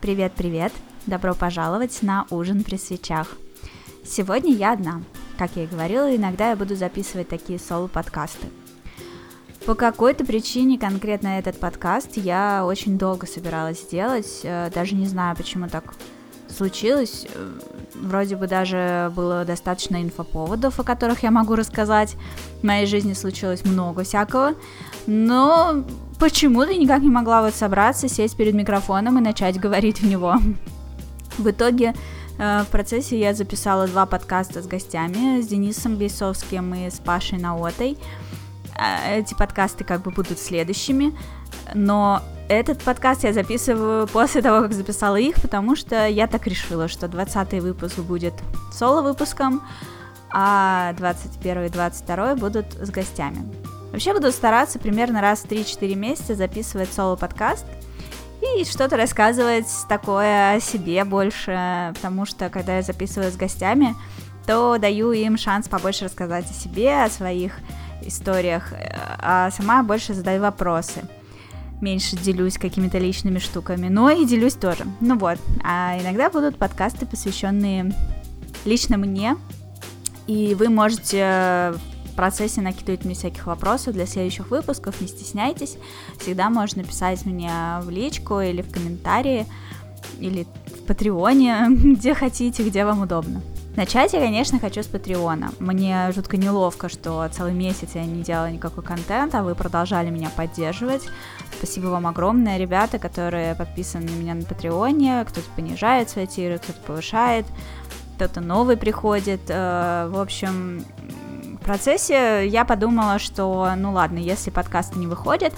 Привет-привет! Добро пожаловать на ужин при свечах. Сегодня я одна. Как я и говорила, иногда я буду записывать такие соло-подкасты. По какой-то причине конкретно этот подкаст я очень долго собиралась сделать, э, даже не знаю, почему так случилось. Э, вроде бы даже было достаточно инфоповодов, о которых я могу рассказать. В моей жизни случилось много всякого, но почему-то никак не могла вот собраться, сесть перед микрофоном и начать говорить в него. В итоге э, в процессе я записала два подкаста с гостями, с Денисом Бейсовским и с Пашей Наотой. Э, эти подкасты как бы будут следующими, но этот подкаст я записываю после того, как записала их, потому что я так решила, что 20 выпуск будет соло-выпуском, а 21 и 22 будут с гостями. Вообще буду стараться примерно раз в 3-4 месяца записывать соло-подкаст и что-то рассказывать такое о себе больше, потому что когда я записываю с гостями, то даю им шанс побольше рассказать о себе, о своих историях, а сама больше задаю вопросы. Меньше делюсь какими-то личными штуками, но и делюсь тоже. Ну вот, а иногда будут подкасты, посвященные лично мне, и вы можете в процессе накидывать мне всяких вопросов для следующих выпусков, не стесняйтесь. Всегда можно писать мне в личку или в комментарии, или в Патреоне, где хотите, где вам удобно. Начать я, конечно, хочу с Патреона. Мне жутко неловко, что целый месяц я не делала никакой контент, а вы продолжали меня поддерживать. Спасибо вам огромное, ребята, которые подписаны на меня на Патреоне. Кто-то понижает свои тиры, кто-то повышает, кто-то новый приходит. Э, в общем, процессе я подумала, что, ну ладно, если подкасты не выходят,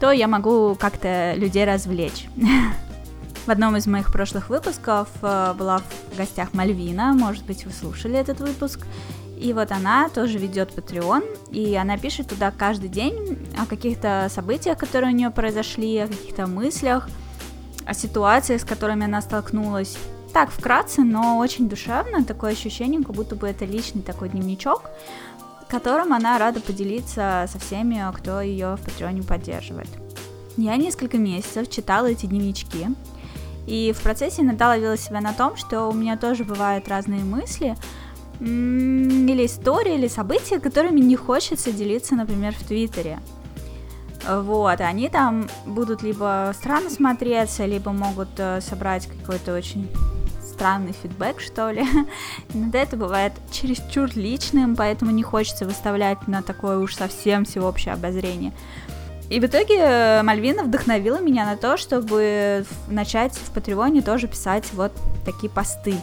то я могу как-то людей развлечь. В одном из моих прошлых выпусков э, была в гостях Мальвина, может быть, вы слушали этот выпуск. И вот она тоже ведет Patreon, и она пишет туда каждый день о каких-то событиях, которые у нее произошли, о каких-то мыслях, о ситуациях, с которыми она столкнулась. Так, вкратце, но очень душевно, такое ощущение, как будто бы это личный такой дневничок, которым она рада поделиться со всеми, кто ее в Патреоне поддерживает. Я несколько месяцев читала эти дневнички, и в процессе иногда ловила себя на том, что у меня тоже бывают разные мысли, или истории, или события, которыми не хочется делиться, например, в Твиттере. Вот, они там будут либо странно смотреться, либо могут э, собрать какой-то очень странный фидбэк, что ли. Иногда это бывает чересчур личным, поэтому не хочется выставлять на такое уж совсем всеобщее обозрение. И в итоге э, Мальвина вдохновила меня на то, чтобы начать в Патреоне тоже писать вот такие посты.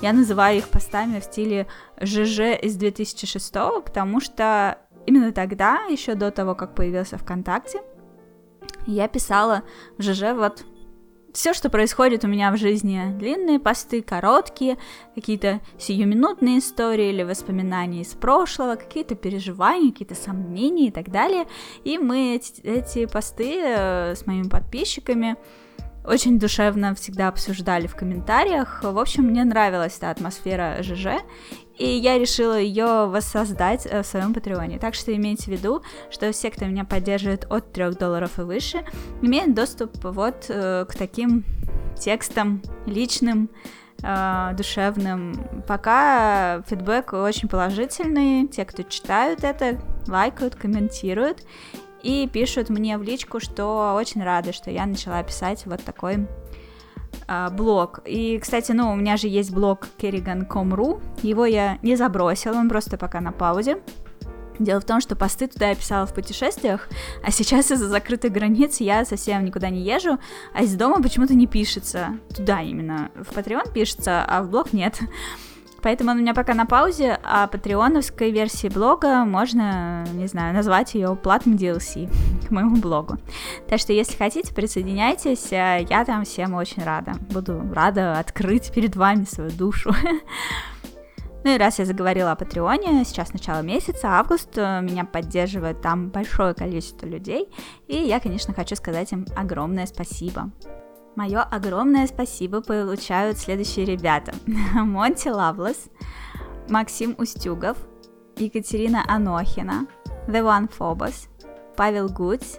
Я называю их постами в стиле ЖЖ из 2006, потому что именно тогда, еще до того, как появился ВКонтакте, я писала в ЖЖ вот все, что происходит у меня в жизни, длинные посты, короткие, какие-то сиюминутные истории или воспоминания из прошлого, какие-то переживания, какие-то сомнения и так далее. И мы эти, эти посты э, с моими подписчиками очень душевно всегда обсуждали в комментариях. В общем, мне нравилась эта атмосфера ЖЖ, и я решила ее воссоздать э, в своем Патреоне. Так что имейте в виду, что все, кто меня поддерживает от 3 долларов и выше, имеют доступ вот э, к таким текстам личным, э, душевным. Пока фидбэк очень положительный. Те, кто читают это, лайкают, комментируют и пишут мне в личку, что очень рады, что я начала писать вот такой э, блог. И, кстати, ну, у меня же есть блог kerrigan.com.ru, его я не забросила, он просто пока на паузе. Дело в том, что посты туда я писала в путешествиях, а сейчас из-за закрытых границ я совсем никуда не езжу, а из дома почему-то не пишется. Туда именно. В Patreon пишется, а в блог нет. Поэтому он у меня пока на паузе, а патреоновской версии блога можно, не знаю, назвать ее платным DLC к моему блогу. Так что, если хотите, присоединяйтесь, э, я там всем очень рада. Буду рада открыть перед вами свою душу. Ну и раз я заговорила о Патреоне, сейчас начало месяца, август, э, меня поддерживает там большое количество людей, и я, конечно, хочу сказать им огромное спасибо. Мое огромное спасибо получают следующие ребята. Монти Лавлес, Максим Устюгов, Екатерина Анохина, The One Phobos, Павел Гуц,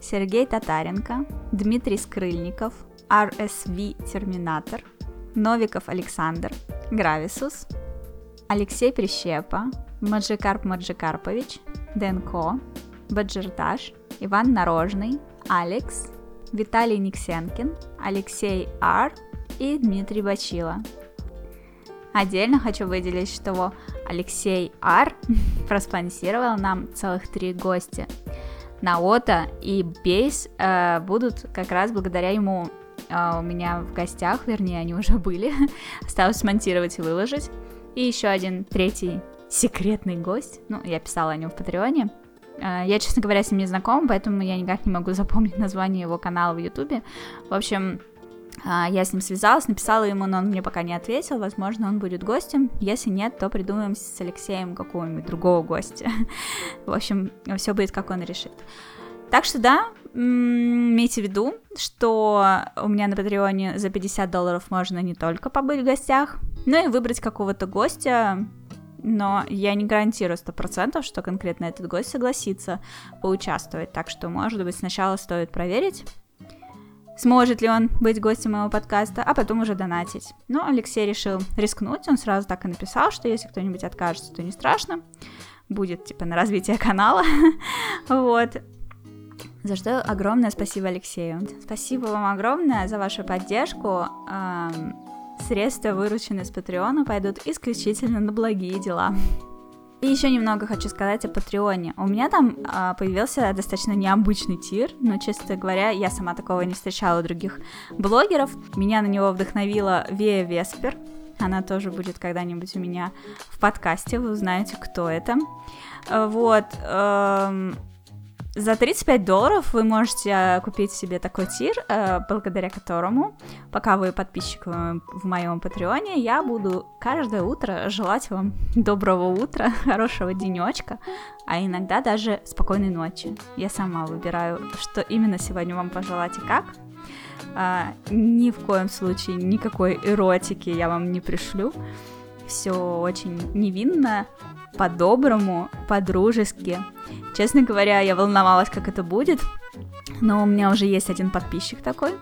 Сергей Татаренко, Дмитрий Скрыльников, RSV Терминатор, Новиков Александр, Грависус, Алексей Прищепа, Маджикарп Маджикарпович, Денко, Баджирташ, Иван Нарожный, Алекс, Виталий Никсенкин, Алексей Ар и Дмитрий Бачила. Отдельно хочу выделить, что Алексей Ар проспонсировал нам целых три гостя. Наота и Бейс э, будут как раз благодаря ему э, у меня в гостях, вернее, они уже были. Осталось смонтировать и выложить. И еще один третий секретный гость. Ну, я писала о нем в Патреоне. Э, я, честно говоря, с ним не знакома, поэтому я никак не могу запомнить название его канала в Ютубе. В общем, э, я с ним связалась, написала ему, но он мне пока не ответил. Возможно, он будет гостем. Если нет, то придумаем с Алексеем какого-нибудь другого гостя. В общем, все будет, как он решит. Так что да, имейте в виду, что у меня на Патреоне за 50 долларов можно не только побыть в гостях, но и выбрать какого-то гостя, но я не гарантирую сто процентов, что конкретно этот гость согласится поучаствовать, так что, может быть, сначала стоит проверить, сможет ли он быть гостем моего подкаста, а потом уже донатить. Но Алексей решил рискнуть, он сразу так и написал, что если кто-нибудь откажется, то не страшно, будет, типа, на развитие канала, вот. За что огромное спасибо Алексею. Спасибо вам огромное за вашу поддержку. Средства, вырученные с Патреона, пойдут исключительно на благие дела. И еще немного хочу сказать о Патреоне. У меня там а, появился достаточно необычный тир, но, честно говоря, я сама такого не встречала у других блогеров. Меня на него вдохновила Вея Веспер. Она тоже будет когда-нибудь у меня в подкасте, вы узнаете, кто это. Вот. Эм, за 35 долларов вы можете э, купить себе такой тир, э, благодаря которому, пока вы подписчик в моем патреоне, я буду каждое утро желать вам доброго утра, хорошего денечка, а иногда даже спокойной ночи. Я сама выбираю, что именно сегодня вам пожелать и как. Ни в коем случае никакой эротики я вам не пришлю. Все очень невинно, по-доброму, по-дружески. Честно говоря, я волновалась, как это будет, но у меня уже есть один подписчик такой,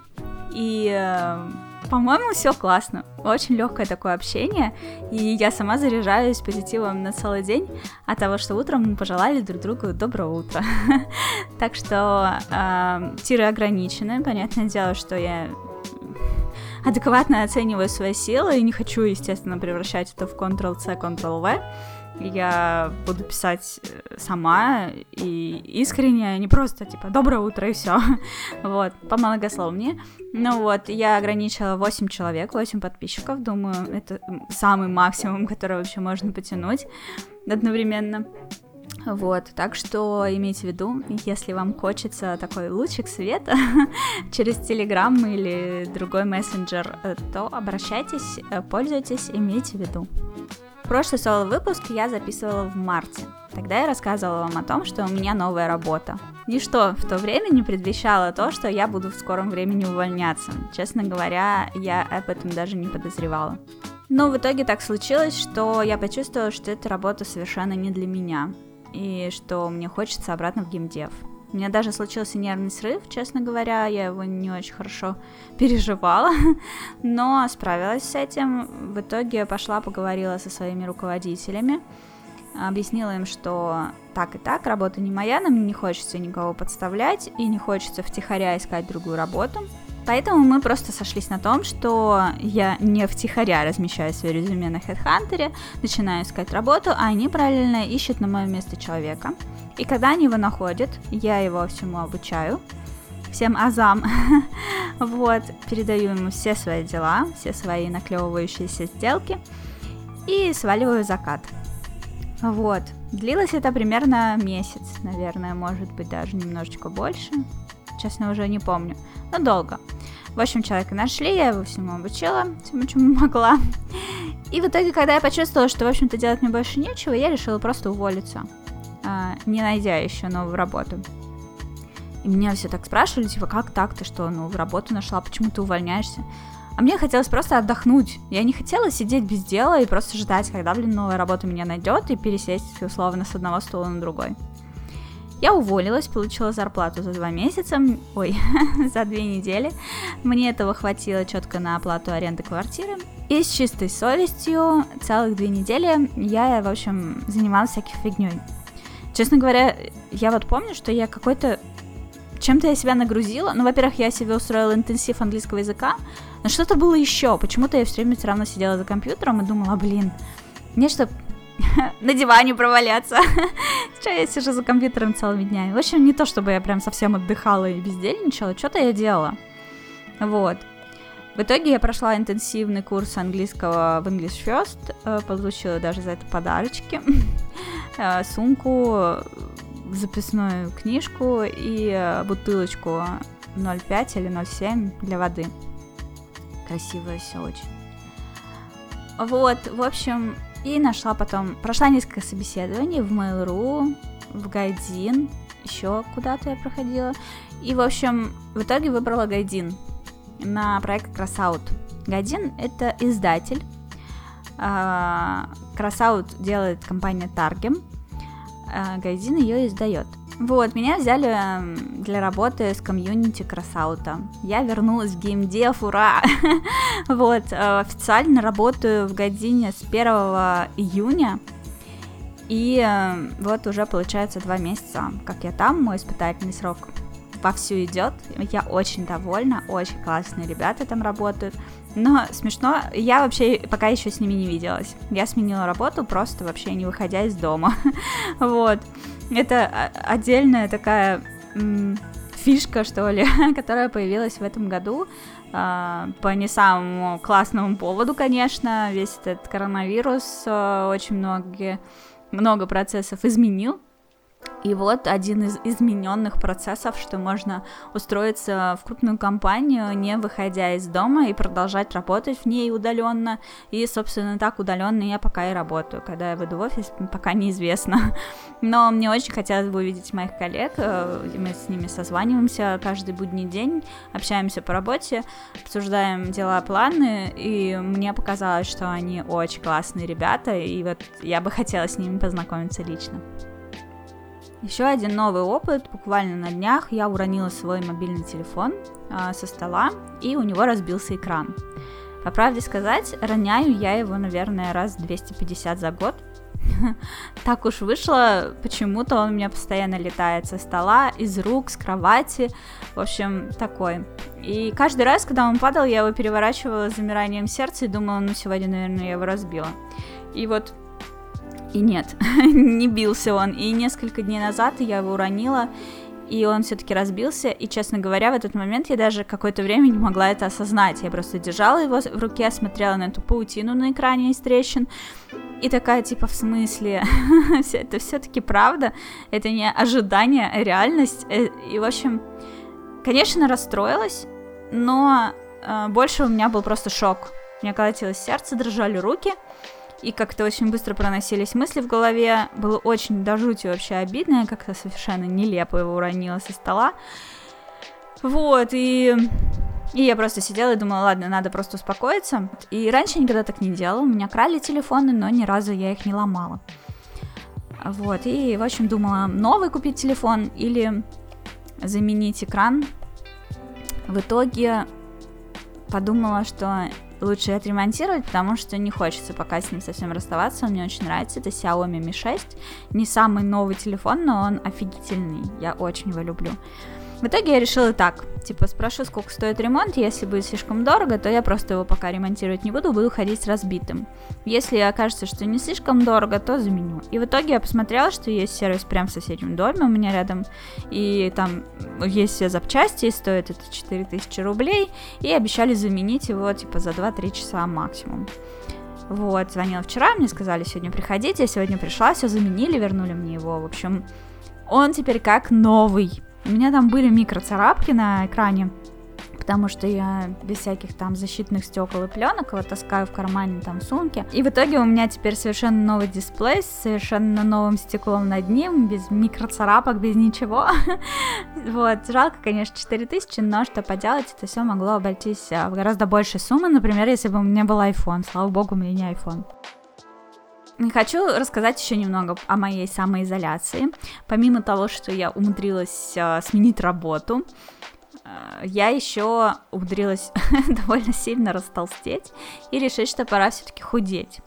и, э, по-моему, все классно. Очень легкое такое общение, и я сама заряжаюсь позитивом на целый день от того, что утром мы пожелали друг другу доброго утра. так что э, тиры ограничены, понятное дело, что я адекватно оцениваю свои силы и не хочу, естественно, превращать это в Ctrl-C, Ctrl-V я буду писать э, сама и искренне, не просто типа «доброе утро» и все. вот, по многословнее. Ну вот, я ограничила 8 человек, 8 подписчиков, думаю, это самый максимум, который вообще можно потянуть одновременно. Вот, так что имейте в виду, если вам хочется такой лучик света через Телеграм или другой мессенджер, э, то обращайтесь, э, пользуйтесь, имейте в виду. Прошлый соло-выпуск я записывала в марте. Тогда я рассказывала вам о том, что у меня новая работа. Ничто в то время не предвещало то, что я буду в скором времени увольняться. Честно говоря, я об этом даже не подозревала. Но в итоге так случилось, что я почувствовала, что эта работа совершенно не для меня, и что мне хочется обратно в геймдев. У меня даже случился нервный срыв, честно говоря, я его не очень хорошо переживала, но справилась с этим. В итоге пошла, поговорила со своими руководителями, объяснила им, что так и так, работа не моя, нам не хочется никого подставлять и не хочется втихаря искать другую работу. Поэтому мы просто сошлись на том, что я не втихаря размещаю свое резюме на HeadHunter, начинаю искать работу, а они параллельно ищут на мое место человека. И когда они его находят, я его всему обучаю, всем азам, вот, передаю ему все свои дела, все свои наклевывающиеся сделки и сваливаю закат. Вот, длилось это примерно месяц, наверное, может быть даже немножечко больше, честно уже не помню, но долго. В общем, человека нашли, я его всему обучила, всему, чему могла. И в итоге, когда я почувствовала, что, в общем-то, делать мне больше нечего, я решила просто уволиться, а, не найдя еще новую работу. И меня все так спрашивали, типа, как так, ты что, ну, работу нашла, почему ты увольняешься? А мне хотелось просто отдохнуть. Я не хотела сидеть без дела и просто ждать, когда, блин, новая работа меня найдет и пересесть, условно, с одного стула на другой. Я уволилась, получила зарплату за два месяца, ой, за две недели. Мне этого хватило четко на оплату аренды квартиры. И с чистой совестью целых две недели я, в общем, занималась всякой фигней. Честно говоря, я вот помню, что я какой-то чем-то я себя нагрузила. Ну, во-первых, я себе устроила интенсив английского языка, но что-то было еще. Почему-то я все время все равно сидела за компьютером и думала, блин, мне что на диване проваляться. Что я сижу за компьютером целыми днями. В общем, не то, чтобы я прям совсем отдыхала и бездельничала, что-то я делала. Вот. В итоге я прошла интенсивный курс английского в English First, э, получила даже за это подарочки, э, сумку, записную книжку и э, бутылочку 0,5 или 0,7 для воды. Красивое все очень. Вот, в общем, и нашла потом, прошла несколько собеседований в Mail.ru, в Гайдин, еще куда-то я проходила. И, в общем, в итоге выбрала Gaijin на проект Crossout. Gaijin — это издатель. А, Crossout делает компания Targem. А, Gaijin ее издает. Вот, меня взяли эм, для работы с комьюнити Crossout а. Я вернулась в gamedev, ура! вот, э, официально работаю в Gaijin е с 1 июня. И э, вот уже получается два месяца, как я там, мой испытательный срок вовсю идет. Я очень довольна, очень классные ребята там работают. Но смешно, я вообще пока еще с ними не виделась. Я сменила работу просто вообще не выходя из дома. вот. Это отдельная такая фишка, что ли, которая появилась в этом году а, по не самому классному поводу, конечно. Весь этот коронавирус а, очень многие, много процессов изменил и вот один из измененных процессов, что можно устроиться в крупную компанию, не выходя из дома и продолжать работать в ней удаленно. И, собственно, так удаленно я пока и работаю. Когда я выйду в офис, пока неизвестно. Но мне очень хотелось бы увидеть моих коллег. Э, мы с ними созваниваемся каждый будний день, общаемся по работе, обсуждаем дела, планы. И мне показалось, что они очень классные ребята. И вот я бы хотела с ними познакомиться лично. Еще один новый опыт. Буквально на днях я уронила свой мобильный телефон э, со стола, и у него разбился экран. По правде сказать, роняю я его, наверное, раз 250 за год. Так уж вышло, почему-то он у меня постоянно летает со стола, из рук, с кровати, в общем, такой. И каждый раз, когда он падал, я его переворачивала с замиранием сердца и думала, ну сегодня, наверное, я его разбила. И вот и нет, не бился он. И несколько дней назад я его уронила, и он все-таки разбился. И, честно говоря, в этот момент я даже какое-то время не могла это осознать. Я просто держала его в руке, смотрела на эту паутину на экране из трещин. И такая, типа, в смысле, это все-таки правда, это не ожидание, а реальность. Э, и, в общем, конечно, расстроилась, но э, больше у меня был просто шок. У меня колотилось сердце, дрожали руки — и как-то очень быстро проносились мысли в голове. Было очень до жути вообще обидно, я как-то совершенно нелепо его уронила со стола. Вот, и... И я просто сидела и думала, ладно, надо просто успокоиться. И раньше никогда так не делала. У меня крали телефоны, но ни разу я их не ломала. Вот, и, в общем, думала, новый купить телефон или заменить экран. В итоге подумала, что лучше отремонтировать, потому что не хочется пока с ним совсем расставаться, он мне очень нравится, это Xiaomi Mi 6, не самый новый телефон, но он офигительный, я очень его люблю. В итоге я решила так, типа спрошу, сколько стоит ремонт, если будет слишком дорого, то я просто его пока ремонтировать не буду, буду ходить с разбитым. Если окажется, что не слишком дорого, то заменю. И в итоге я посмотрела, что есть сервис прямо в соседнем доме у меня рядом, и там есть все запчасти, и стоит это 4000 рублей, и обещали заменить его типа за 2-3 часа максимум. Вот, звонила вчера, мне сказали, сегодня приходите, я сегодня пришла, все заменили, вернули мне его, в общем, он теперь как новый. У меня там были микроцарапки на экране, потому что я без всяких там защитных стекол и пленок его таскаю в кармане там сумки. И в итоге у меня теперь совершенно новый дисплей с совершенно новым стеклом над ним, без микроцарапок, без ничего. вот, жалко, конечно, 4000, но что поделать, это все могло обойтись а, в гораздо большей суммы, например, если бы у меня был iPhone. Слава богу, у меня не iPhone. Хочу рассказать еще немного о моей самоизоляции. Помимо того, что я умудрилась э, сменить работу, э, я еще умудрилась довольно сильно растолстеть и решить, что пора все-таки худеть.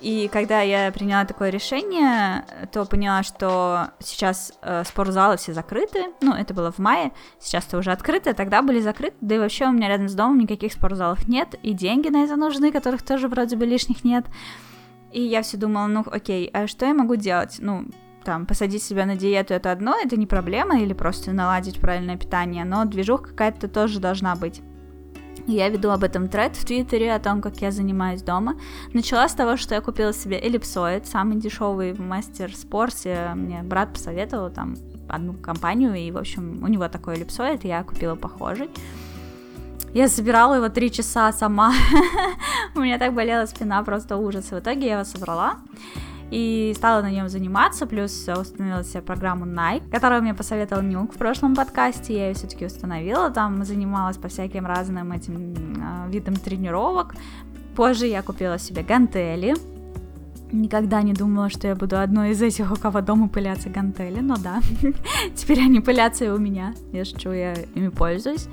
И когда я приняла такое решение, то поняла, что сейчас э, спортзалы все закрыты. Ну, это было в мае, сейчас-то уже открыто, тогда были закрыты. Да и вообще у меня рядом с домом никаких спортзалов нет, и деньги на это нужны, которых тоже вроде бы лишних нет. И я все думала, ну окей, а что я могу делать? Ну, там, посадить себя на диету это одно, это не проблема, или просто наладить правильное питание, но движуха какая-то тоже должна быть. Я веду об этом тред в Твиттере, о том, как я занимаюсь дома. Начала с того, что я купила себе эллипсоид, самый дешевый в мастер-спорте. Мне брат посоветовал там одну компанию, и, в общем, у него такой эллипсоид, я купила похожий. Я собирала его три часа сама. У меня так болела спина, просто ужас. В итоге я его собрала и стала на нем заниматься, плюс установила себе программу Nike, которую мне посоветовал Нюк в прошлом подкасте, я ее все-таки установила, там занималась по всяким разным этим э, видам тренировок. Позже я купила себе гантели, Никогда не думала, что я буду одной из этих, у кого дома пылятся гантели, но да, теперь они пылятся и у меня, я шучу, я ими пользуюсь.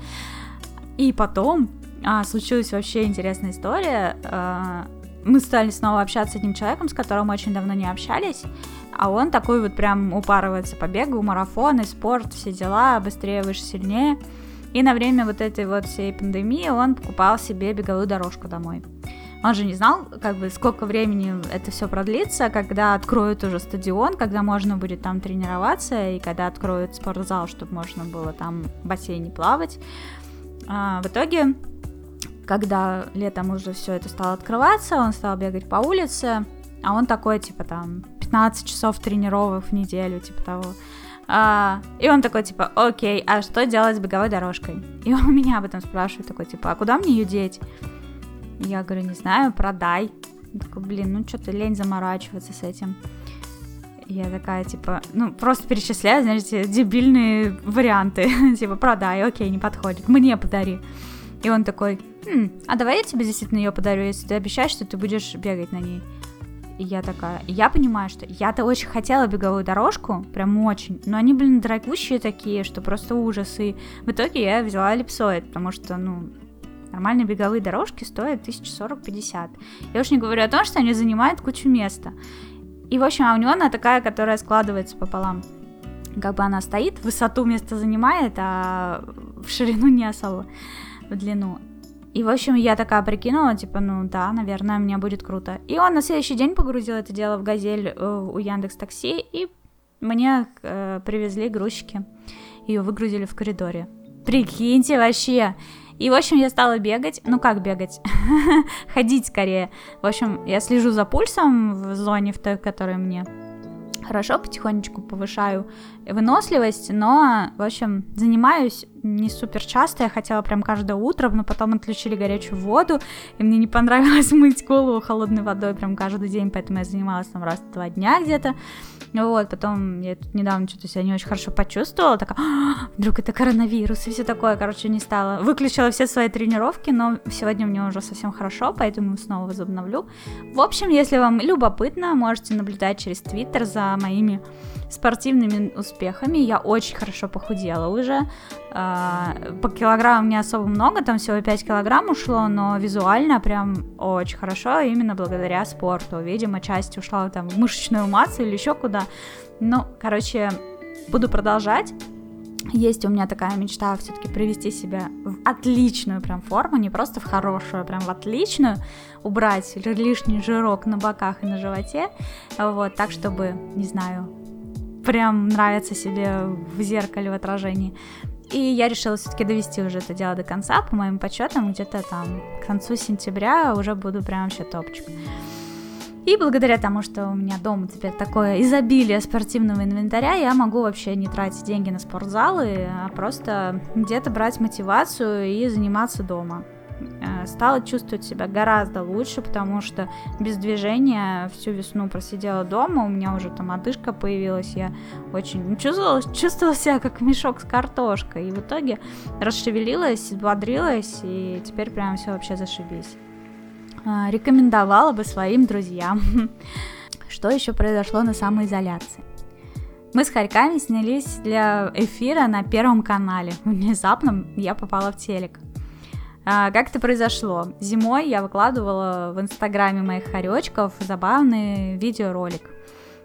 И потом а, случилась вообще интересная история. А, мы стали снова общаться с одним человеком, с которым очень давно не общались, а он такой вот прям упарывается по бегу, марафоны, спорт, все дела, быстрее, выше, сильнее. И на время вот этой вот всей пандемии он покупал себе беговую дорожку домой. Он же не знал, как бы, сколько времени это все продлится, когда откроют уже стадион, когда можно будет там тренироваться, и когда откроют спортзал, чтобы можно было там в бассейне плавать. А, в итоге когда летом уже все это стало открываться, он стал бегать по улице, а он такой, типа, там, 15 часов тренировок в неделю, типа того. А, и он такой, типа, окей, а что делать с беговой дорожкой? И он меня об этом спрашивает, такой, типа, а куда мне ее деть? Я говорю, не знаю, продай. Он такой, блин, ну что-то лень заморачиваться с этим. Я такая, типа, ну, просто перечисляю, знаете, дебильные варианты. типа, продай, окей, не подходит, мне подари. И он такой, хм, а давай я тебе действительно ее подарю, если ты обещаешь, что ты будешь бегать на ней. И я такая, я понимаю, что я-то очень хотела беговую дорожку, прям очень, но они, блин, дорогущие такие, что просто ужас. И в итоге я взяла эллипсоид, потому что, ну, нормальные беговые дорожки стоят 1040-50. Я уж не говорю о том, что они занимают кучу места. И, в общем, а у него она такая, которая складывается пополам. Как бы она стоит, высоту место занимает, а в ширину не особо в длину. И, в общем, я такая прикинула, типа, ну да, наверное, мне будет круто. И он на следующий день погрузил это дело в газель э, у Яндекс Такси, и мне э, привезли грузчики. Ее выгрузили в коридоре. Прикиньте вообще. И, в общем, я стала бегать. Ну, как бегать? Ходить скорее. В общем, я слежу за пульсом в зоне, в той, которой мне хорошо, потихонечку повышаю выносливость, но, в общем, занимаюсь не супер часто, я хотела прям каждое утро, но потом отключили горячую воду, и мне не понравилось мыть голову холодной водой прям каждый день, поэтому я занималась там раз в два дня где-то, вот, потом я тут недавно что-то себя не очень хорошо почувствовала, такая, а, вдруг это коронавирус и все такое, короче, не стала. Выключила все свои тренировки, но сегодня мне уже совсем хорошо, поэтому снова возобновлю. В общем, если вам любопытно, можете наблюдать через Твиттер за моими спортивными успехами. Я очень хорошо похудела уже. А, по килограммам не особо много, там всего 5 килограмм ушло, но визуально прям очень хорошо, именно благодаря спорту. Видимо, часть ушла там в мышечную массу или еще куда. Ну, короче, буду продолжать. Есть у меня такая мечта все-таки привести себя в отличную прям форму, не просто в хорошую, а прям в отличную, убрать лишний жирок на боках и на животе, вот, так, чтобы, не знаю, прям нравится себе в зеркале в отражении. И я решила все-таки довести уже это дело до конца, по моим подсчетам, где-то там к концу сентября уже буду прям вообще топчик. И благодаря тому, что у меня дома теперь такое изобилие спортивного инвентаря, я могу вообще не тратить деньги на спортзалы, а просто где-то брать мотивацию и заниматься дома. Э, стала чувствовать себя гораздо лучше, потому что без движения всю весну просидела дома, у меня уже там одышка появилась, я очень чувствовала, чувствовала себя как мешок с картошкой, и в итоге расшевелилась, бодрилась, и теперь прям все вообще зашибись. а, рекомендовала бы своим друзьям. Что еще произошло на самоизоляции? Мы с Харьками снялись для эфира на Первом канале. Внезапно я попала в телек. А, как это произошло? Зимой я выкладывала в инстаграме моих хоречков забавный видеоролик,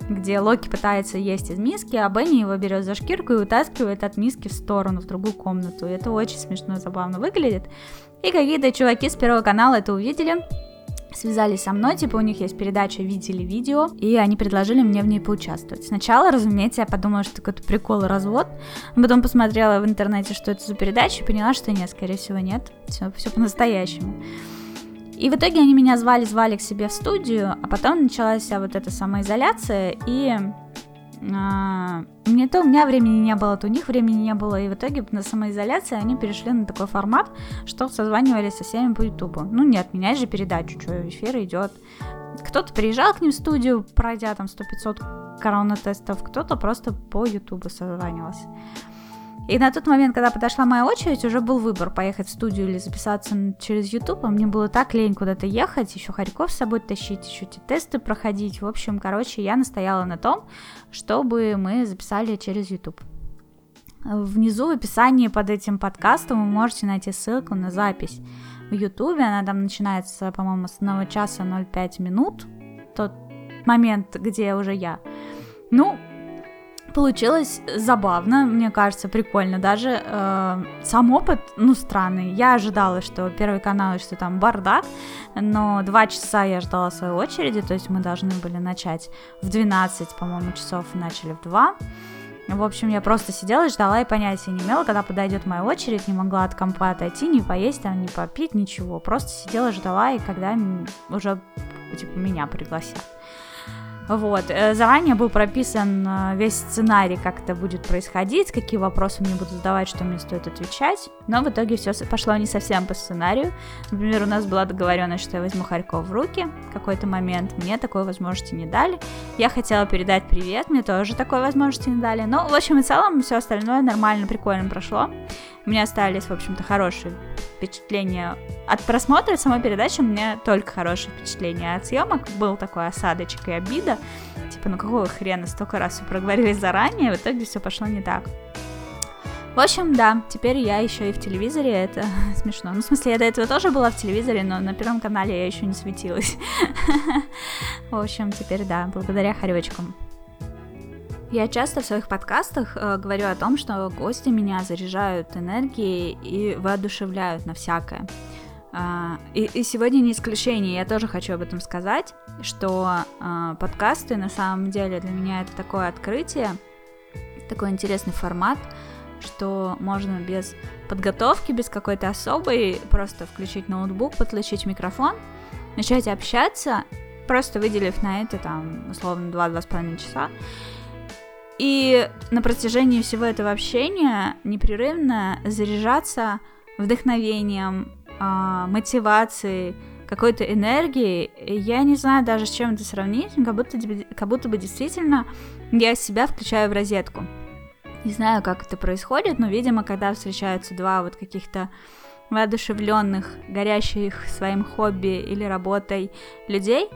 где Локи пытается есть из миски, а Бенни его берет за шкирку и вытаскивает от миски в сторону, в другую комнату. Это очень смешно и забавно выглядит. И какие-то чуваки с Первого канала это увидели, связались со мной, типа у них есть передача «Видели видео», и они предложили мне в ней поучаствовать. Сначала, разумеется, я подумала, что какой-то прикол развод, потом посмотрела в интернете, что это за передача, и поняла, что нет, скорее всего, нет, все, все по-настоящему. И в итоге они меня звали-звали к себе в студию, а потом началась вся вот эта самоизоляция, и не то у меня времени не было, то у них времени не было, и в итоге на самоизоляции они перешли на такой формат, что созванивались со всеми по Ютубу. Ну нет, менять же передачу, что эфир идет. Кто-то приезжал к ним в студию, пройдя там 100-500 корона-тестов, кто-то просто по Ютубу созванивался. И на тот момент, когда подошла моя очередь, уже был выбор поехать в студию или записаться через YouTube, а мне было так лень куда-то ехать, еще Харьков с собой тащить, еще эти тесты проходить. В общем, короче, я настояла на том, чтобы мы записали через YouTube. Внизу в описании под этим подкастом вы можете найти ссылку на запись в YouTube. Она там начинается, по-моему, с 1 часа 05 минут. Тот момент, где уже я. Ну, Получилось забавно, мне кажется, прикольно. Даже э, сам опыт, ну, странный. Я ожидала, что первый канал, что там бардак, но два часа я ждала своей очереди, то есть мы должны были начать в 12, по-моему, часов, начали в 2. В общем, я просто сидела ждала и понятия не имела, когда подойдет моя очередь, не могла от компа отойти, не поесть, там, не попить, ничего. Просто сидела, ждала, и когда уже, типа, меня пригласят. Вот. Э, заранее был прописан э, весь сценарий, как это будет происходить, какие вопросы мне будут задавать, что мне стоит отвечать. Но в итоге все пошло не совсем по сценарию. Например, у нас была договоренность, что я возьму Харьков в руки в какой-то момент. Мне такой возможности не дали. Я хотела передать привет, мне тоже такой возможности не дали. Но, в общем и целом, все остальное нормально, прикольно прошло. У меня остались, в общем-то, хорошие впечатления от просмотра самой передачи. У меня только хорошие впечатления от съемок. Был такой осадочек и обида. Типа, ну какого хрена, столько раз все проговорили заранее, в итоге все пошло не так. В общем, да, теперь я еще и в телевизоре, это смешно. Ну, в смысле, я до этого тоже была в телевизоре, но на Первом канале я еще не светилась. В общем, теперь да, благодаря хоречкам. Я часто в своих подкастах э, говорю о том, что гости меня заряжают энергией и воодушевляют на всякое. Uh, и, и сегодня не исключение, я тоже хочу об этом сказать, что uh, подкасты на самом деле для меня это такое открытие, такой интересный формат, что можно без подготовки, без какой-то особой, просто включить ноутбук, подключить микрофон, начать общаться, просто выделив на это там условно 2-2,5 часа, и на протяжении всего этого общения непрерывно заряжаться вдохновением, э, мотивацией, какой-то энергией. Я не знаю даже, с чем это сравнить, как будто, как будто бы действительно я себя включаю в розетку. Не знаю, как это происходит, но, видимо, когда встречаются два вот каких-то воодушевленных, горящих своим хобби или работой людей,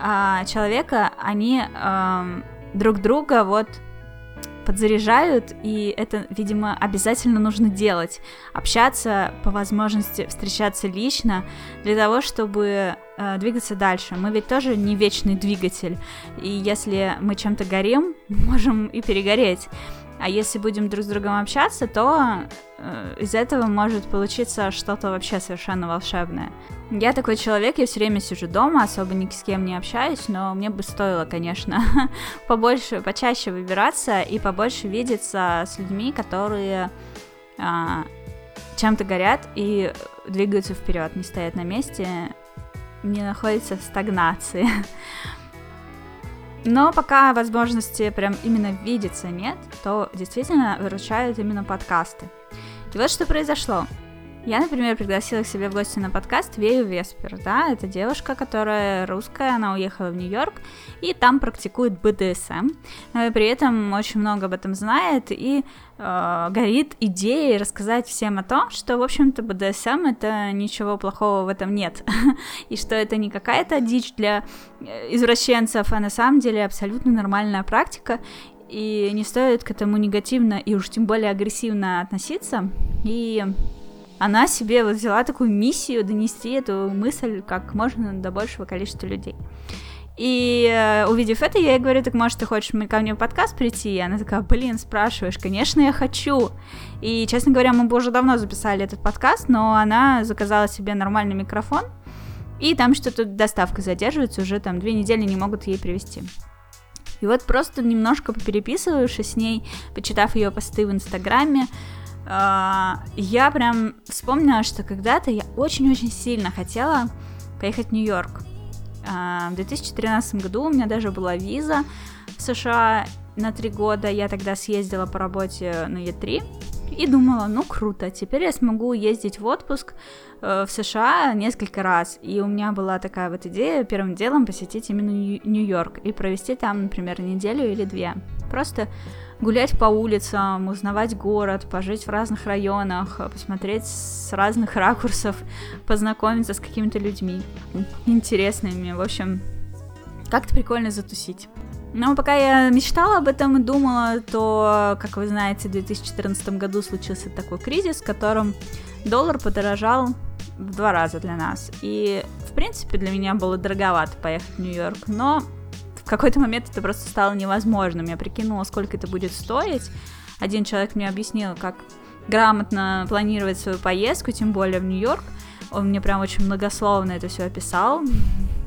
а, человека, они э, друг друга вот подзаряжают, и это, видимо, обязательно нужно делать. Общаться по возможности, встречаться лично для того, чтобы э, двигаться дальше. Мы ведь тоже не вечный двигатель, и если мы чем-то горим, можем и перегореть. А если будем друг с другом общаться, то э, из этого может получиться что-то вообще совершенно волшебное. Я такой человек, я все время сижу дома, особо ни с кем не общаюсь, но мне бы стоило, конечно, побольше, почаще выбираться и побольше видеться с людьми, которые э, чем-то горят и двигаются вперед, не стоят на месте, не находятся в стагнации. Но пока возможности прям именно видеться нет, то действительно выручают именно подкасты. И вот что произошло. Я, например, пригласила к себе в гости на подкаст Вею Веспер, да, это девушка, которая русская, она уехала в Нью-Йорк, и там практикует БДСМ, но при этом очень много об этом знает, и э, горит идеей рассказать всем о том, что, в общем-то, БДСМ это ничего плохого в этом нет, и что это не какая-то дичь для э, извращенцев, а на самом деле абсолютно нормальная практика, и не стоит к этому негативно и уж тем более агрессивно относиться, и она себе вот взяла такую миссию донести эту мысль как можно до большего количества людей. И э, увидев это, я ей говорю, так может ты хочешь ко мне в подкаст прийти? И она такая, блин, спрашиваешь, конечно, я хочу. И, честно говоря, мы бы уже давно записали этот подкаст, но она заказала себе нормальный микрофон, и там что-то доставка задерживается, уже там две недели не могут ей привезти. И вот просто немножко попереписывавшись с ней, почитав ее посты в Инстаграме, а, я прям вспомнила, что когда-то я очень-очень сильно хотела поехать в Нью-Йорк. А, в 2013 году у меня даже была виза в США на три года. Я тогда съездила по работе на Е3 и думала, ну круто, теперь я смогу ездить в отпуск э, в США несколько раз. И у меня была такая вот идея первым делом посетить именно Нью-Йорк и провести там, например, неделю или две. Просто гулять по улицам, узнавать город, пожить в разных районах, посмотреть с разных ракурсов, познакомиться с какими-то людьми интересными. В общем, как-то прикольно затусить. Но пока я мечтала об этом и думала, то, как вы знаете, в 2014 году случился такой кризис, в котором доллар подорожал в два раза для нас. И, в принципе, для меня было дороговато поехать в Нью-Йорк, но какой-то момент это просто стало невозможным. Я прикинула, сколько это будет стоить. Один человек мне объяснил, как грамотно планировать свою поездку, тем более в Нью-Йорк. Он мне прям очень многословно это все описал.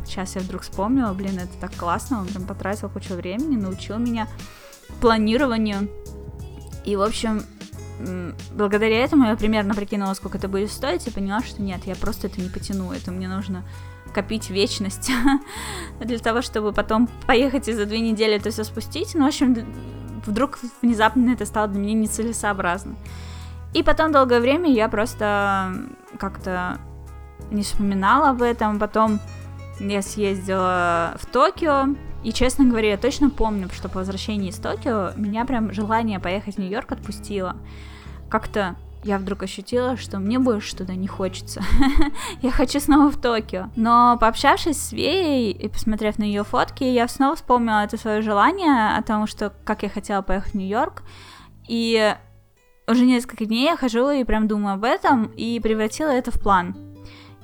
Сейчас я вдруг вспомнила, блин, это так классно, он прям потратил кучу времени, научил меня планированию. И, в общем, благодаря этому я примерно прикинула, сколько это будет стоить, и поняла, что нет, я просто это не потяну, это мне нужно копить вечность для того, чтобы потом поехать и за две недели это все спустить. Ну, в общем, вдруг внезапно это стало для меня нецелесообразно. И потом долгое время я просто как-то не вспоминала об этом. Потом я съездила в Токио, и, честно говоря, я точно помню, что по возвращении из Токио меня прям желание поехать в Нью-Йорк отпустило. Как-то я вдруг ощутила, что мне больше туда не хочется. я хочу снова в Токио. Но пообщавшись с Веей и посмотрев на ее фотки, я снова вспомнила это свое желание о том, что как я хотела поехать в Нью-Йорк. И уже несколько дней я хожу и прям думаю об этом и превратила это в план.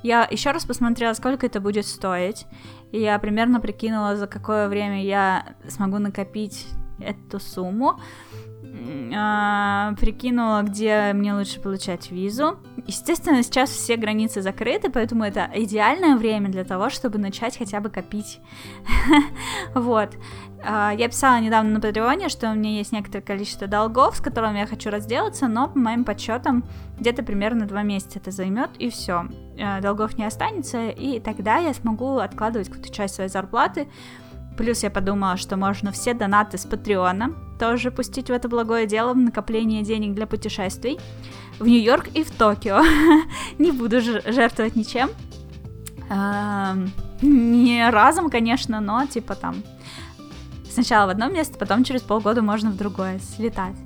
Я еще раз посмотрела, сколько это будет стоить. И я примерно прикинула, за какое время я смогу накопить эту сумму э, прикинула, где мне лучше получать визу. Естественно, сейчас все границы закрыты, поэтому это идеальное время для того, чтобы начать хотя бы копить. Вот. А, я писала недавно на Патреоне, что у меня есть некоторое количество долгов, с которыми я хочу разделаться, но по моим подсчетам где-то примерно два месяца это займет, и все. Э, долгов не останется, и тогда я смогу откладывать какую-то часть своей зарплаты Плюс я подумала, что можно все донаты с Патреона тоже пустить в это благое дело в накопление денег для путешествий в Нью-Йорк и в Токио. Не буду жертвовать ничем. Не разом, конечно, но типа там сначала в одно место, потом через полгода можно в другое слетать.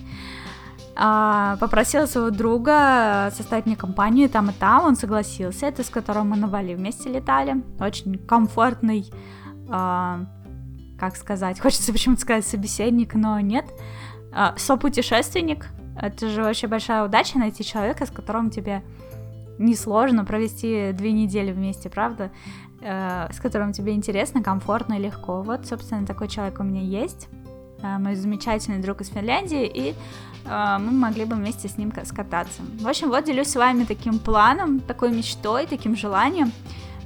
А, попросила своего друга составить мне компанию там и там, он согласился, это с которым мы на Бали вместе летали, очень комфортный а, как сказать, хочется почему-то сказать собеседник, но нет. А, сопутешественник, это же очень большая удача найти человека, с которым тебе несложно провести две недели вместе, правда? Э, с которым тебе интересно, комфортно и легко. Вот, собственно, такой человек у меня есть. Э, мой замечательный друг из Финляндии, и э, мы могли бы вместе с ним скататься. В общем, вот делюсь с вами таким планом, такой мечтой, таким желанием.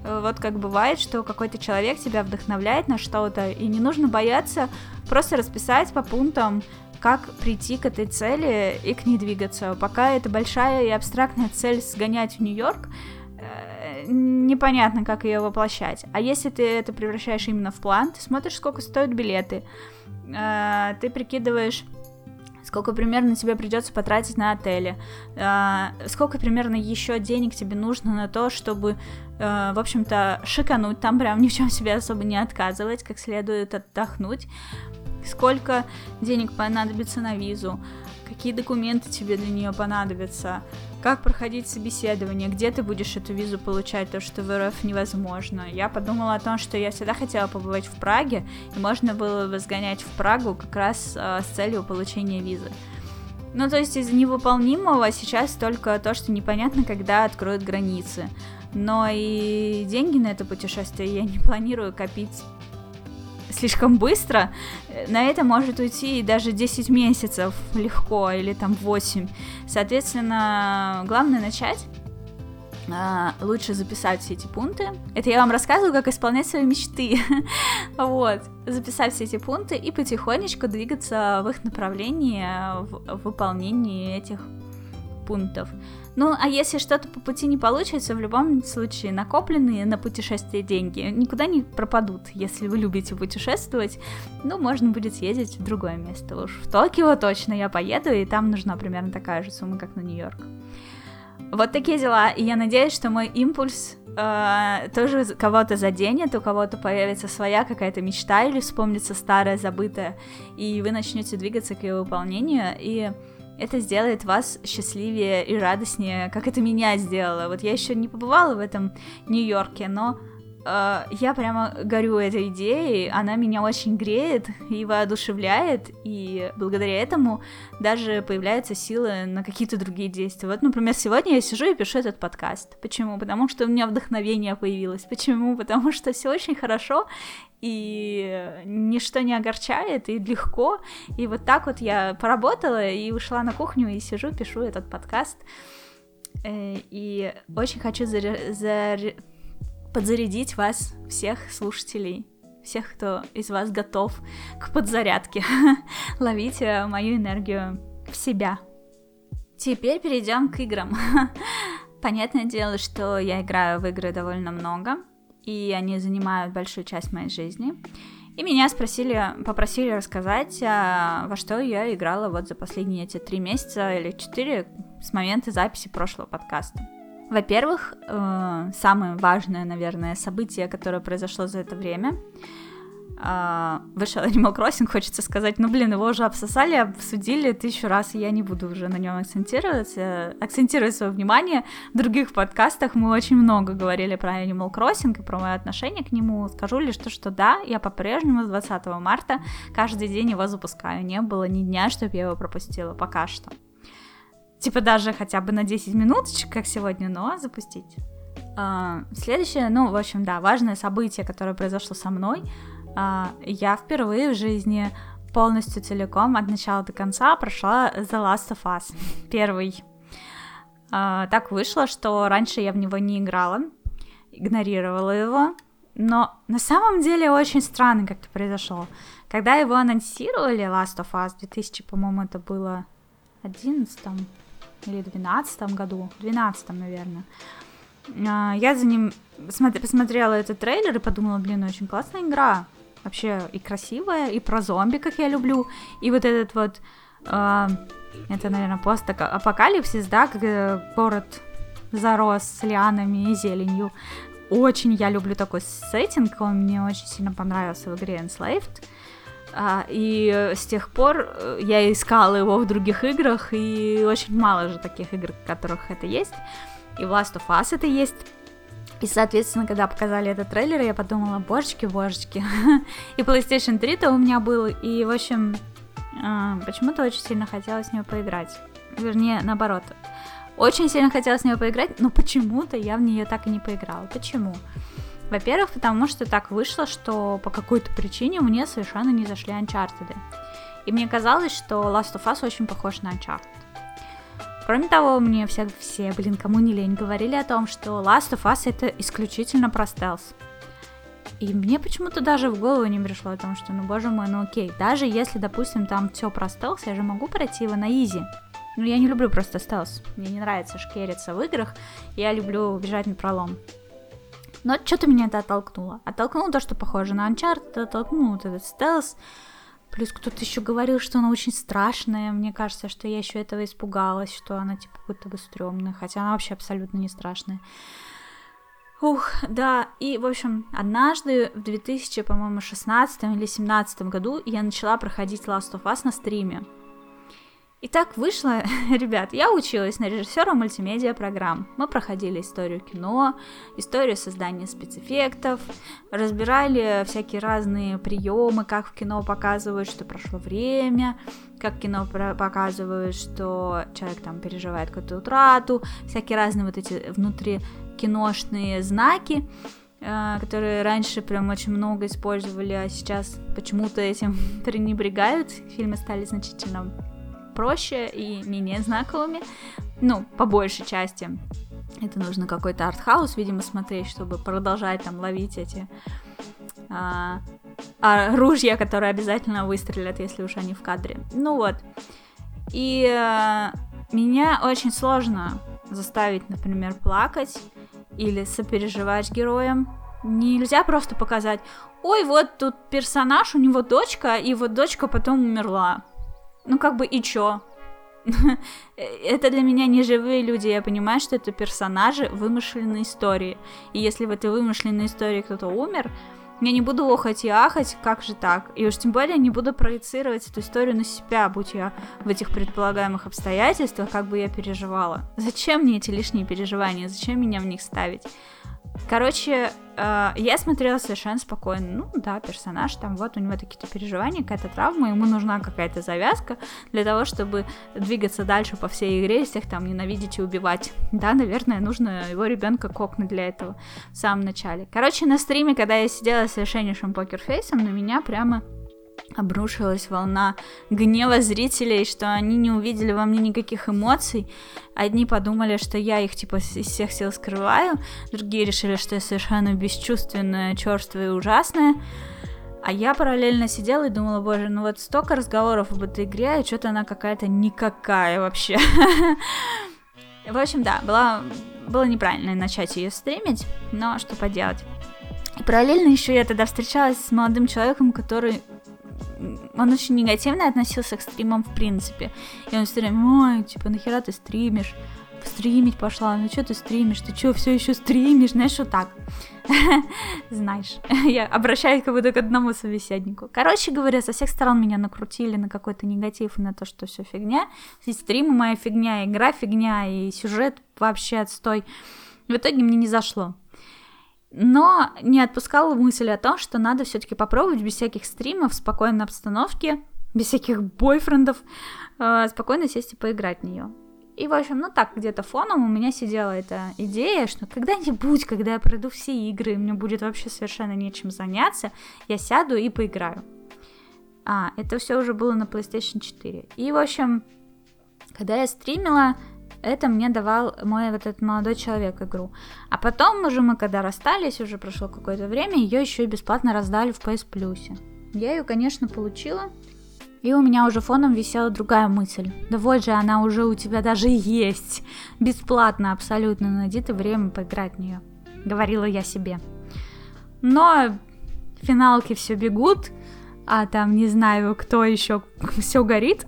Э, вот как бывает, что какой-то человек тебя вдохновляет на что-то, и не нужно бояться просто расписать по пунктам, как прийти к этой цели и к ней двигаться. Пока это большая и абстрактная цель сгонять в Нью-Йорк, э, непонятно, как ее воплощать. А если ты это превращаешь именно в план, ты смотришь, сколько стоят билеты, э, ты прикидываешь сколько примерно тебе придется потратить на отели, э, сколько примерно еще денег тебе нужно на то, чтобы, э, в общем-то, шикануть там, прям ни в чем себе особо не отказывать, как следует отдохнуть, сколько денег понадобится на визу, какие документы тебе для нее понадобятся, как проходить собеседование, где ты будешь эту визу получать, то, что в РФ невозможно. Я подумала о том, что я всегда хотела побывать в Праге, и можно было бы сгонять в Прагу как раз э, с целью получения визы. Ну, то есть из невыполнимого сейчас только то, что непонятно, когда откроют границы. Но и деньги на это путешествие я не планирую копить слишком быстро, на это может уйти даже 10 месяцев легко, или там 8. Соответственно, главное начать а, лучше записать все эти пункты. Это я вам рассказываю, как исполнять свои мечты. вот. Записать все эти пункты и потихонечку двигаться в их направлении, в выполнении этих пунктов. Ну, а если что-то по пути не получится, в любом случае накопленные на путешествие деньги никуда не пропадут. Если вы любите путешествовать, ну, можно будет съездить в другое место. Уж в Токио точно я поеду, и там нужна примерно такая же сумма, как на Нью-Йорк. Вот такие дела, и я надеюсь, что мой импульс э, тоже кого-то заденет, у кого-то появится своя какая-то мечта или вспомнится старая, забытая, и вы начнете двигаться к ее выполнению, и это сделает вас счастливее и радостнее, как это меня сделало. Вот я еще не побывала в этом Нью-Йорке, но я прямо горю этой идеей, она меня очень греет и воодушевляет, и благодаря этому даже появляются силы на какие-то другие действия. Вот, например, сегодня я сижу и пишу этот подкаст. Почему? Потому что у меня вдохновение появилось. Почему? Потому что все очень хорошо, и ничто не огорчает, и легко. И вот так вот я поработала и ушла на кухню и сижу, пишу этот подкаст. Э, и очень хочу заря... Зар... подзарядить вас, всех слушателей, всех, кто из вас готов к подзарядке. Ловите мою энергию в себя. Теперь перейдем к играм. Понятное дело, что я играю в игры довольно много и они занимают большую часть моей жизни. И меня спросили, попросили рассказать, а, во что я играла вот за последние эти три месяца или четыре с момента записи прошлого подкаста. Во-первых, э, самое важное, наверное, событие, которое произошло за это время, а, вышел Animal Crossing, хочется сказать, ну, блин, его уже обсосали, обсудили тысячу раз, и я не буду уже на нем акцентировать, акцентировать свое внимание. В других подкастах мы очень много говорили про Animal Crossing и про мое отношение к нему. Скажу лишь то, что да, я по-прежнему с 20 марта каждый день его запускаю. Не было ни дня, чтобы я его пропустила, пока что. Типа даже хотя бы на 10 минуточек, как сегодня, но запустить. Uh, следующее, ну, в общем, да, важное событие, которое произошло со мной — а, я впервые в жизни полностью целиком от начала до конца прошла The Last of Us, первый. А, так вышло, что раньше я в него не играла, игнорировала его, но на самом деле очень странно как-то произошло. Когда его анонсировали Last of Us 2000, по-моему, это было 11 или 12 году, 12 наверное, а, я за ним посмотрела этот трейлер и подумала, блин, очень классная игра, вообще и красивая, и про зомби, как я люблю, и вот этот вот, э, это, наверное, постапокалипсис, да, когда город зарос с лианами и зеленью. Очень я люблю такой сеттинг, он мне очень сильно понравился в игре Enslaved. А, и с тех пор э, я искала его в других играх, и очень мало же таких игр, в которых это есть. И в Last of Us это есть. И, соответственно, когда показали этот трейлер, я подумала, божечки-божечки. и PlayStation 3-то у меня был, и, в общем, э, почему-то очень сильно хотелось с него поиграть. Вернее, наоборот. Очень сильно хотелось с него поиграть, но почему-то я в нее так и не поиграла. Почему? Во-первых, потому что так вышло, что по какой-то причине мне совершенно не зашли Uncharted. И мне казалось, что Last of Us очень похож на Uncharted. Кроме того, мне все, все, блин, кому не лень, говорили о том, что Last of Us это исключительно про стелс. И мне почему-то даже в голову не пришло о том, что, ну боже мой, ну окей, даже если, допустим, там все про стелс, я же могу пройти его на изи. Но я не люблю просто стелс. Мне не нравится шкериться в играх, я люблю бежать на пролом. Но что-то меня это оттолкнуло. Оттолкнуло то, что похоже на Uncharted, оттолкнуло вот этот стелс. Плюс кто-то еще говорил, что она очень страшная. Мне кажется, что я еще этого испугалась, что она типа будто бы стрёмная, хотя она вообще абсолютно не страшная. Ух, да, и, в общем, однажды в 2000, по-моему, 16 или 17 году я начала проходить Last of Us на стриме. И так вышло, ребят, я училась на режиссера мультимедиа программ. Мы проходили историю кино, историю создания спецэффектов, разбирали всякие разные приемы, как в кино показывают, что прошло время, как кино показывают, что человек там переживает какую-то утрату, всякие разные вот эти внутри киношные знаки э, которые раньше прям очень много использовали, а сейчас почему-то этим пренебрегают. Фильмы стали значительно проще и менее знаковыми, ну, по большей части. Это нужно какой-то артхаус, видимо, смотреть, чтобы продолжать там ловить эти а, ружья, которые обязательно выстрелят, если уж они в кадре. Ну вот. И а, меня очень сложно заставить, например, плакать или сопереживать героям. Нельзя просто показать, ой, вот тут персонаж, у него дочка, и вот дочка потом умерла. Ну, как бы и чё? это для меня не живые люди, я понимаю, что это персонажи вымышленной истории. И если в этой вымышленной истории кто-то умер, я не буду охать и ахать, как же так? И уж тем более не буду проецировать эту историю на себя, будь я в этих предполагаемых обстоятельствах, как бы я переживала. Зачем мне эти лишние переживания? Зачем меня в них ставить? Короче, э, я смотрела совершенно спокойно. Ну да, персонаж, там вот у него какие-то переживания, какая-то травма, ему нужна какая-то завязка для того, чтобы двигаться дальше по всей игре всех там ненавидеть и убивать. Да, наверное, нужно его ребенка кокнуть для этого в самом начале. Короче, на стриме, когда я сидела с совершеннейшим покерфейсом, на меня прямо обрушилась волна гнева зрителей, что они не увидели во мне никаких эмоций. Одни подумали, что я их типа из всех сил скрываю, другие решили, что я совершенно бесчувственная, черствая и ужасная. А я параллельно сидела и думала, боже, ну вот столько разговоров об этой игре, и что-то она какая-то никакая вообще. В общем, да, было, было неправильно начать ее стримить, но что поделать. И параллельно еще я тогда встречалась с молодым человеком, который он очень негативно относился к стримам в принципе. И он все время, ой, типа, нахера ты стримишь? Стримить пошла, ну что ты стримишь? Ты что, все еще стримишь? Знаешь, вот так. Знаешь, я обращаюсь как будто к одному собеседнику. Короче говоря, со всех сторон меня накрутили на какой-то негатив и на то, что все фигня. И стримы моя фигня, игра фигня, и сюжет вообще отстой. В итоге мне не зашло но не отпускала мысль о том, что надо все-таки попробовать без всяких стримов, в спокойной обстановке, без всяких бойфрендов, э, спокойно сесть и поиграть в нее. И, в общем, ну так, где-то фоном у меня сидела эта идея, что когда-нибудь, когда я пройду все игры, мне будет вообще совершенно нечем заняться, я сяду и поиграю. А, это все уже было на PlayStation 4. И, в общем, когда я стримила, это мне давал мой вот этот молодой человек игру. А потом уже мы когда расстались, уже прошло какое-то время, ее еще и бесплатно раздали в PS Plus. Я ее, конечно, получила. И у меня уже фоном висела другая мысль. Да вот же она уже у тебя даже есть. Бесплатно абсолютно. Найди ты время поиграть в нее. Говорила я себе. Но финалки все бегут, а там не знаю, кто еще все горит.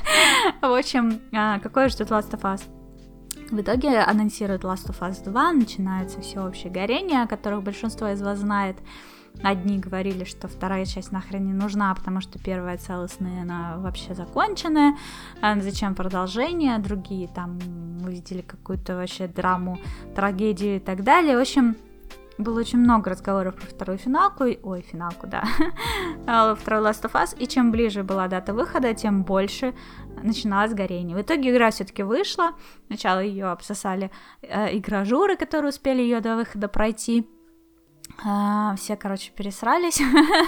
В общем, а, какое ждет Last of Us? В итоге анонсируют Last of Us 2, начинается всеобщее горение, о которых большинство из вас знает. Одни говорили, что вторая часть нахрен не нужна, потому что первая целостная, она вообще законченная. А зачем продолжение? Другие там увидели какую-то вообще драму, трагедию и так далее. В общем, было очень много разговоров про вторую финалку, ой, финалку, да, а, второй Last of Us, и чем ближе была дата выхода, тем больше начиналось горение. В итоге игра все-таки вышла, сначала ее обсосали э, игражуры, которые успели ее до выхода пройти, Uh, все, короче, пересрались.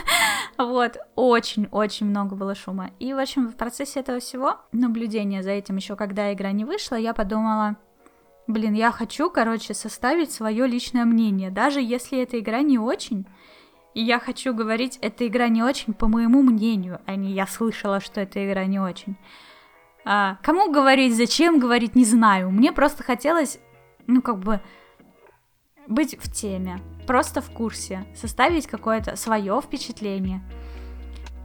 вот, очень-очень много было шума. И, в общем, в процессе этого всего, наблюдения за этим еще, когда игра не вышла, я подумала, Блин, я хочу, короче, составить свое личное мнение, даже если эта игра не очень. И я хочу говорить, эта игра не очень, по моему мнению, а не я слышала, что эта игра не очень. А, кому говорить, зачем говорить, не знаю. Мне просто хотелось, ну, как бы, быть в теме, просто в курсе, составить какое-то свое впечатление.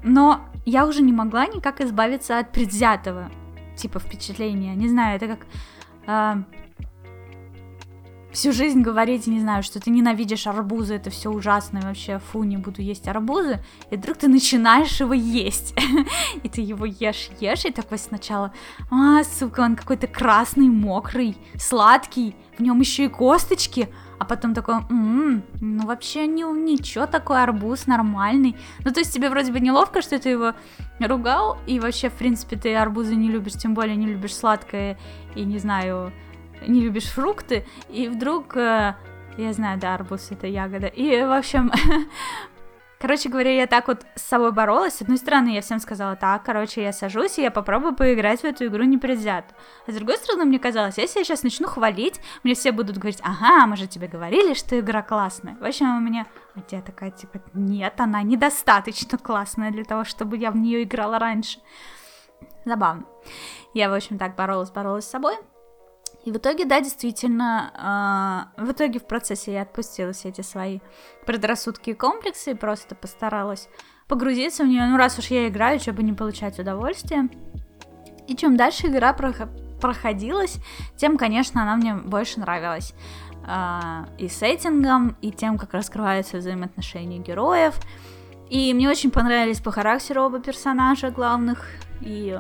Но я уже не могла никак избавиться от предвзятого типа впечатления. Не знаю, это как э, всю жизнь говорить, не знаю, что ты ненавидишь арбузы, это все ужасно, и вообще, фу, не буду есть арбузы, и вдруг ты начинаешь его есть, и ты его ешь, ешь, и такой сначала, а, сука, он какой-то красный, мокрый, сладкий, в нем еще и косточки, а потом такой, м-м, ну вообще не, ничего такой арбуз нормальный. Ну то есть тебе вроде бы неловко, что ты его ругал, и вообще, в принципе, ты арбузы не любишь, тем более не любишь сладкое, и не знаю, не любишь фрукты, и вдруг, э, я знаю, да, арбуз это ягода, и, в общем, Короче говоря, я так вот с собой боролась. С одной стороны, я всем сказала, так, короче, я сажусь, и я попробую поиграть в эту игру непредвзято. А с другой стороны, мне казалось, если я сейчас начну хвалить, мне все будут говорить, ага, мы же тебе говорили, что игра классная. В общем, у меня... А я такая, типа, нет, она недостаточно классная для того, чтобы я в нее играла раньше. Забавно. Я, в общем, так боролась, боролась с собой. И в итоге, да, действительно, э, в итоге в процессе я отпустила все эти свои предрассудки и комплексы и просто постаралась погрузиться в нее. Ну, раз уж я играю, чтобы не получать удовольствие. И чем дальше игра проходилась, тем, конечно, она мне больше нравилась. Э, и сеттингом, и тем, как раскрываются взаимоотношения героев. И мне очень понравились по характеру оба персонажа главных. И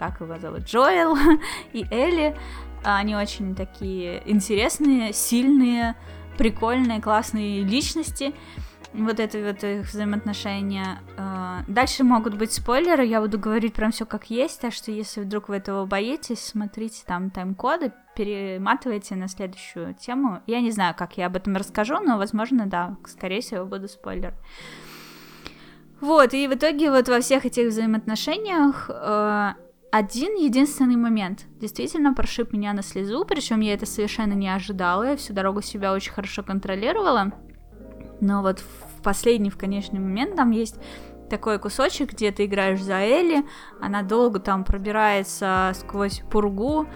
как его зовут? Джоэл и Элли. Они очень такие интересные, сильные, прикольные, классные личности. Вот это вот их взаимоотношения. А, дальше могут быть спойлеры, я буду говорить прям все как есть, так что если вдруг вы этого боитесь, смотрите там тайм-коды, перематывайте на следующую тему. Я не знаю, как я об этом расскажу, но, возможно, да, скорее всего, буду спойлер. Вот, и в итоге вот во всех этих взаимоотношениях а, один единственный момент. Действительно прошиб меня на слезу, причем я это совершенно не ожидала, я всю дорогу себя очень хорошо контролировала, но вот в последний, в конечный момент там есть такой кусочек, где ты играешь за Элли, она долго там пробирается сквозь пургу,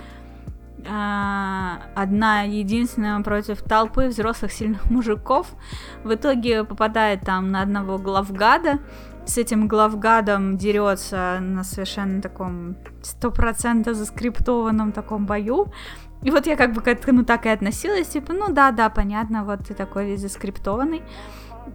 а, одна единственная против толпы взрослых сильных мужиков, в итоге попадает там на одного главгада, с этим главгадом дерется на совершенно таком стопроцентно заскриптованном таком бою. И вот я как бы к этому так и относилась, типа, ну да, да, понятно, вот ты такой весь заскриптованный.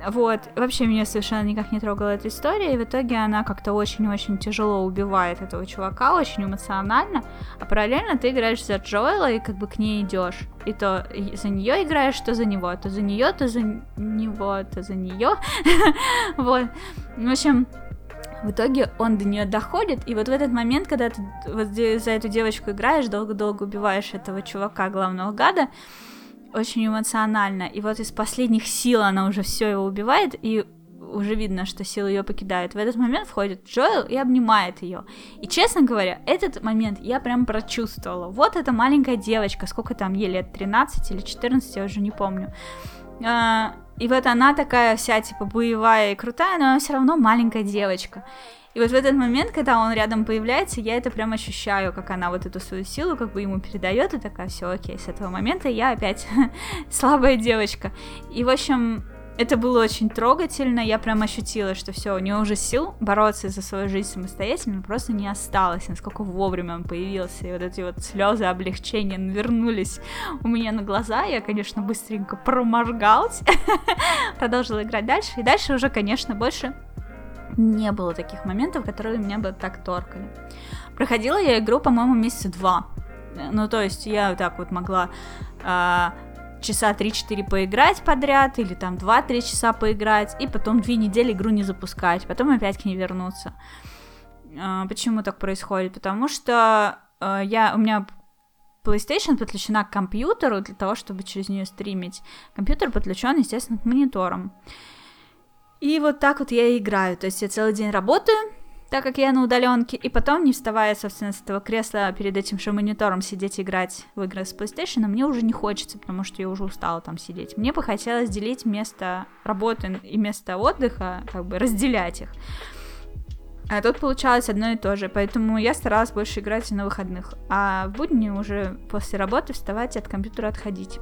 Вот, вообще меня совершенно никак не трогала эта история, и в итоге она как-то очень-очень тяжело убивает этого чувака, очень эмоционально, а параллельно ты играешь за Джоэла и как бы к ней идешь. И то за нее играешь, то за него, то за нее, то за него, то за нее. Вот. В общем, в итоге он до нее доходит, и вот в этот момент, когда ты вот за эту девочку играешь, долго-долго убиваешь этого чувака, главного гада, очень эмоционально. И вот из последних сил она уже все его убивает, и уже видно, что силы ее покидают. В этот момент входит Джоэл и обнимает ее. И, честно говоря, этот момент я прям прочувствовала. Вот эта маленькая девочка, сколько там ей лет, 13 или 14, я уже не помню. А, и вот она такая вся, типа, боевая и крутая, но она все равно маленькая девочка. И вот в этот момент, когда он рядом появляется, я это прям ощущаю, как она вот эту свою силу как бы ему передает, и такая, все окей, с этого момента я опять слабая девочка. И, в общем, это было очень трогательно, я прям ощутила, что все, у него уже сил бороться за свою жизнь самостоятельно просто не осталось, насколько вовремя он появился, и вот эти вот слезы облегчения навернулись у меня на глаза, я, конечно, быстренько проморгалась, продолжила играть дальше, и дальше уже, конечно, больше не было таких моментов, которые меня бы так торкали. Проходила я игру, по-моему, месяца два. Ну, то есть я так вот могла э, часа 3-4 поиграть подряд, или там 2-3 часа поиграть, и потом 2 недели игру не запускать, потом опять к ней вернуться. Э, почему так происходит? Потому что э, я, у меня PlayStation подключена к компьютеру для того, чтобы через нее стримить. Компьютер подключен, естественно, к мониторам. И вот так вот я и играю. То есть я целый день работаю, так как я на удаленке, и потом, не вставая, собственно, с этого кресла перед этим же монитором сидеть играть в игры с PlayStation, мне уже не хочется, потому что я уже устала там сидеть. Мне бы хотелось делить место работы и место отдыха, как бы разделять их. А тут получалось одно и то же, поэтому я старалась больше играть на выходных, а в будни уже после работы вставать от компьютера отходить.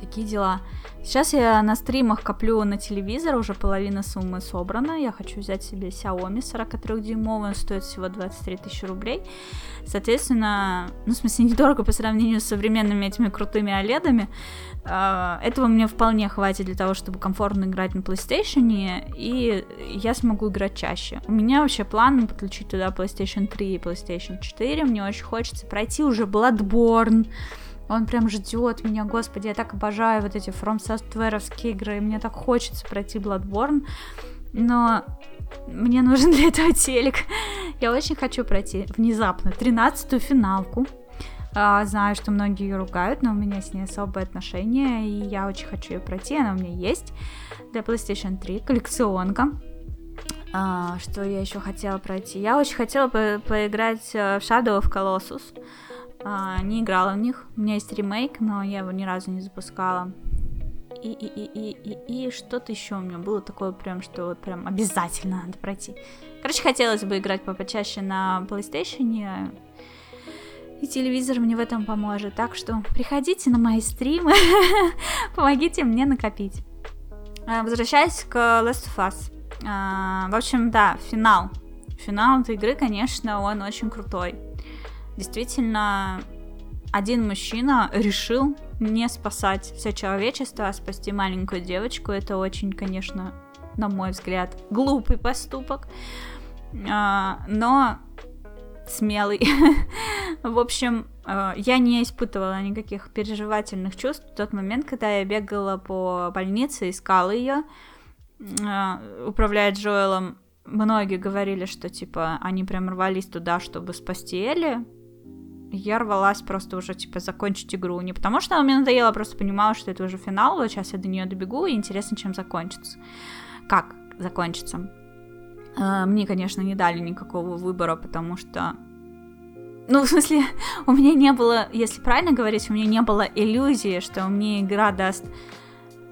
Такие дела. Сейчас я на стримах коплю на телевизор, уже половина суммы собрана. Я хочу взять себе Xiaomi 43-дюймовый, он стоит всего 23 тысячи рублей. Соответственно, ну, в смысле, недорого по сравнению с современными этими крутыми OLED. А, этого мне вполне хватит для того, чтобы комфортно играть на PlayStation, и я смогу играть чаще. У меня вообще план подключить туда PlayStation 3 и PlayStation 4. Мне очень хочется пройти уже Bloodborne, он прям ждет меня, господи, я так обожаю вот эти From Software игры, и мне так хочется пройти Bloodborne, но мне нужен для этого телек. Я очень хочу пройти внезапно 13-ю финалку. А, знаю, что многие ее ругают, но у меня с ней особое отношение, и я очень хочу ее пройти, она у меня есть для PlayStation 3, коллекционка. А, что я еще хотела пройти? Я очень хотела по поиграть э, в Shadow of Colossus. А, не играла в них. У меня есть ремейк, но я его ни разу не запускала. И, и, и, и, и, и что-то еще у меня было такое прям, что вот прям обязательно надо пройти. Короче, хотелось бы играть почаще на PlayStation, и телевизор мне в этом поможет. Так что приходите на мои стримы, помогите мне накопить. А, возвращаясь к Last of Us. А, в общем, да, финал. Финал этой игры, конечно, он очень крутой действительно один мужчина решил не спасать все человечество, а спасти маленькую девочку. Это очень, конечно, на мой взгляд, глупый поступок, а, но смелый. В общем, а, я не испытывала никаких переживательных чувств в тот момент, когда я бегала по больнице, искала ее, а, управляя Джоэлом. Многие говорили, что типа они прям рвались туда, чтобы спасти Элли, я рвалась просто уже, типа, закончить игру. Не потому что она мне надоела, просто понимала, что это уже финал, вот сейчас я до нее добегу, и интересно, чем закончится. Как закончится. А, мне, конечно, не дали никакого выбора, потому что... Ну, в смысле, у меня не было, если правильно говорить, у меня не было иллюзии, что мне игра даст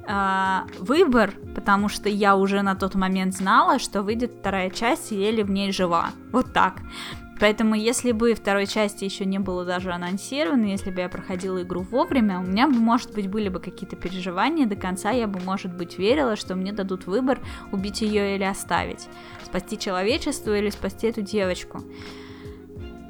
э, выбор, потому что я уже на тот момент знала, что выйдет вторая часть, и Элли в ней жива. Вот так. Поэтому, если бы второй части еще не было даже анонсировано, если бы я проходила игру вовремя, у меня бы, может быть, были бы какие-то переживания до конца, я бы, может быть, верила, что мне дадут выбор убить ее или оставить, спасти человечество или спасти эту девочку.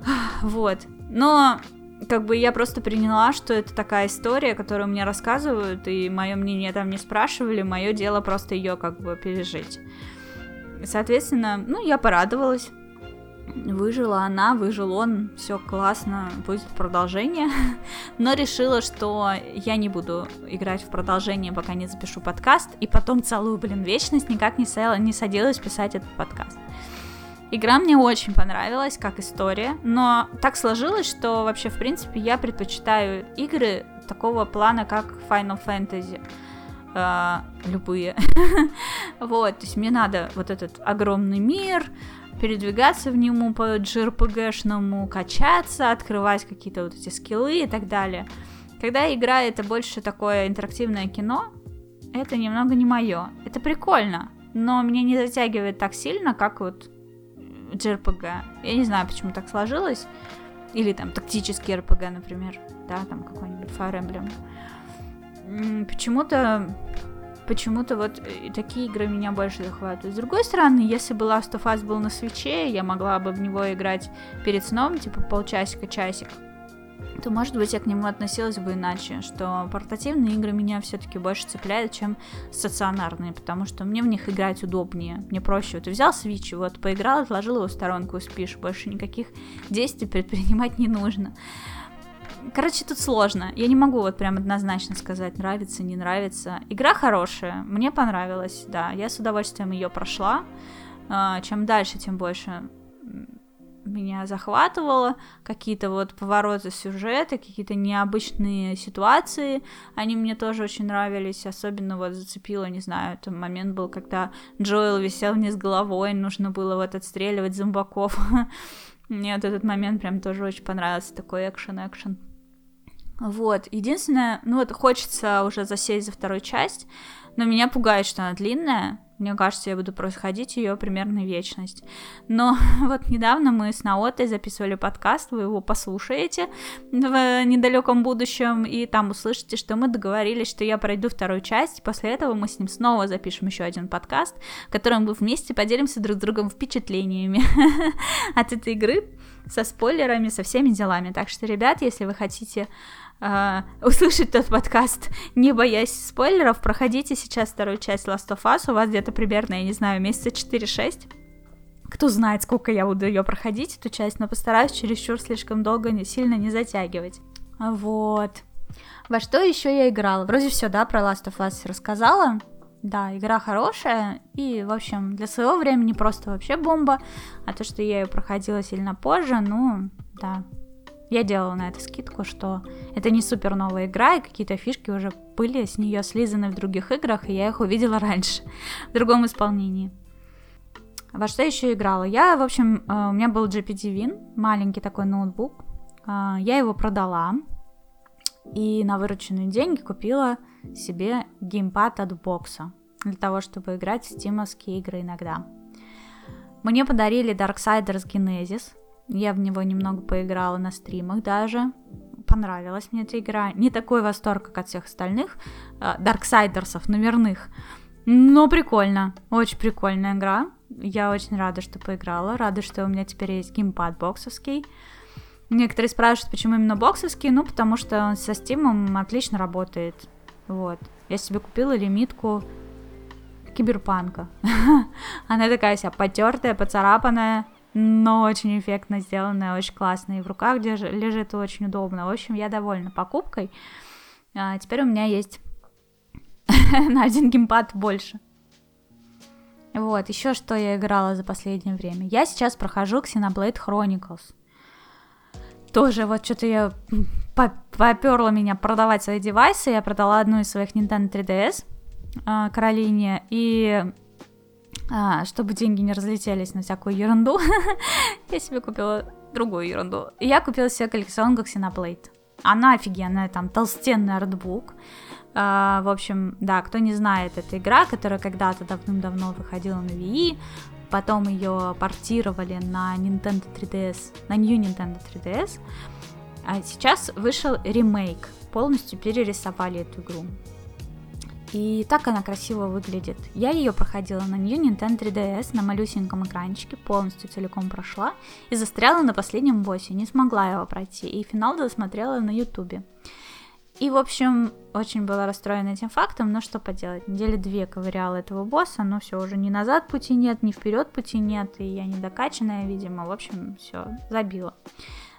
Вот. Но как бы я просто приняла, что это такая история, которую мне рассказывают, и мое мнение там не спрашивали, мое дело просто ее как бы пережить. Соответственно, ну, я порадовалась. Выжила она, выжил он, все классно, будет продолжение. Но решила, что я не буду играть в продолжение, пока не запишу подкаст, и потом целую, блин, вечность никак не, села, не садилась писать этот подкаст. Игра мне очень понравилась, как история, но так сложилось, что вообще, в принципе, я предпочитаю игры такого плана, как Final Fantasy. Э, любые. вот, то есть мне надо вот этот огромный мир, передвигаться в нему по JRPG-шному, качаться, открывать какие-то вот эти скиллы и так далее. Когда игра это больше такое интерактивное кино, это немного не мое. Это прикольно, но меня не затягивает так сильно, как вот JRPG. Я не знаю, почему так сложилось. Или там тактический RPG, например. Да, там какой-нибудь Fire Emblem. Почему-то почему-то вот э, такие игры меня больше захватывают. С другой стороны, если бы Last of Us был на свече, я могла бы в него играть перед сном, типа полчасика-часик, то, может быть, я к нему относилась бы иначе, что портативные игры меня все-таки больше цепляют, чем стационарные, потому что мне в них играть удобнее, мне проще. Вот взял Switch, вот поиграл, отложил его в сторонку спишь, больше никаких действий предпринимать не нужно. Короче, тут сложно. Я не могу вот прям однозначно сказать, нравится, не нравится. Игра хорошая, мне понравилась, да. Я с удовольствием ее прошла. А, чем дальше, тем больше меня захватывало, какие-то вот повороты сюжета, какие-то необычные ситуации, они мне тоже очень нравились, особенно вот зацепило, не знаю, это момент был, когда Джоэл висел вниз головой, нужно было вот отстреливать зомбаков. Мне вот этот момент прям тоже очень понравился, такой экшен-экшен. Вот, единственное, ну вот хочется уже засесть за вторую часть, Но меня пугает, что она длинная. Мне кажется, я буду происходить ее примерно вечность. Но вот недавно мы с Наотой записывали подкаст, вы его послушаете в недалеком будущем, и там услышите, что мы договорились, что я пройду вторую часть, после этого мы с ним снова запишем еще один подкаст, в котором мы вместе поделимся друг с другом впечатлениями от этой игры со спойлерами, со всеми делами. Так что, ребят, если вы хотите э, услышать тот подкаст, не боясь спойлеров, проходите сейчас вторую часть Last of Us, у вас где-то примерно, я не знаю, месяца 4-6. Кто знает, сколько я буду ее проходить, эту часть, но постараюсь чересчур слишком долго не сильно не затягивать. Вот. Во что еще я играла? Вроде все, да, про Last of Us рассказала. Да, игра хорошая, и, в общем, для своего времени просто вообще бомба. А то, что я ее проходила сильно позже, ну, да, я делала на это скидку, что это не супер новая игра, и какие-то фишки уже были с нее слизаны в других играх, и я их увидела раньше, в другом исполнении. Во что еще играла? Я, в общем, э, у меня был GPD Win, маленький такой ноутбук. Э, я его продала, и на вырученные деньги купила себе геймпад от бокса, для того, чтобы играть в стимовские игры иногда. Мне подарили Darksiders Genesis — я в него немного поиграла на стримах даже. Понравилась мне эта игра. Не такой восторг, как от всех остальных э, Дарксайдерсов номерных. Но прикольно. Очень прикольная игра. Я очень рада, что поиграла. Рада, что у меня теперь есть геймпад боксовский. Некоторые спрашивают, почему именно боксовский. Ну, потому что он со стимом отлично работает. Вот. Я себе купила лимитку киберпанка. Она такая вся потертая, поцарапанная но очень эффектно сделанная, очень классная, и в руках держ... лежит очень удобно. В общем, я довольна покупкой. А, теперь у меня есть на один геймпад больше. Вот, еще что я играла за последнее время. Я сейчас прохожу Xenoblade Chronicles. Тоже вот что-то я поперла меня продавать свои девайсы. Я продала одну из своих Nintendo 3DS э, Каролине, и а, чтобы деньги не разлетелись на всякую ерунду, я себе купила другую ерунду. Я купила себе коллекционку Xenoblade. Она офигенная, там толстенный артбук. А, в общем, да, кто не знает, это игра, которая когда-то давным-давно выходила на Wii, потом ее портировали на Nintendo 3DS, на New Nintendo 3DS, а сейчас вышел ремейк, полностью перерисовали эту игру. И так она красиво выглядит. Я ее проходила на New Nintendo 3DS на малюсеньком экранчике, полностью целиком прошла и застряла на последнем боссе, не смогла его пройти, и финал досмотрела на ютубе. И, в общем, очень была расстроена этим фактом, но что поделать, недели две ковыряла этого босса, но все, уже ни назад пути нет, ни вперед пути нет, и я не докачанная, видимо, в общем, все, забила.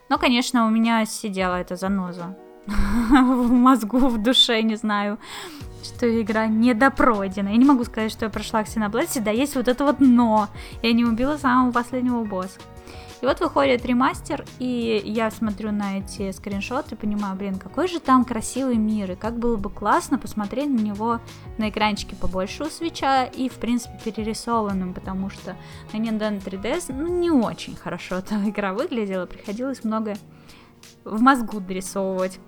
Но, конечно, у меня сидела эта заноза в мозгу, в душе, не знаю, что игра недопройдена. Я не могу сказать, что я прошла Xenoblade, да есть вот это вот но. Я не убила самого последнего босса. И вот выходит ремастер, и я смотрю на эти скриншоты и понимаю, блин, какой же там красивый мир, и как было бы классно посмотреть на него на экранчике побольше у свеча и, в принципе, перерисованным, потому что на Nintendo 3DS ну, не очень хорошо эта игра выглядела, приходилось много в мозгу дорисовывать.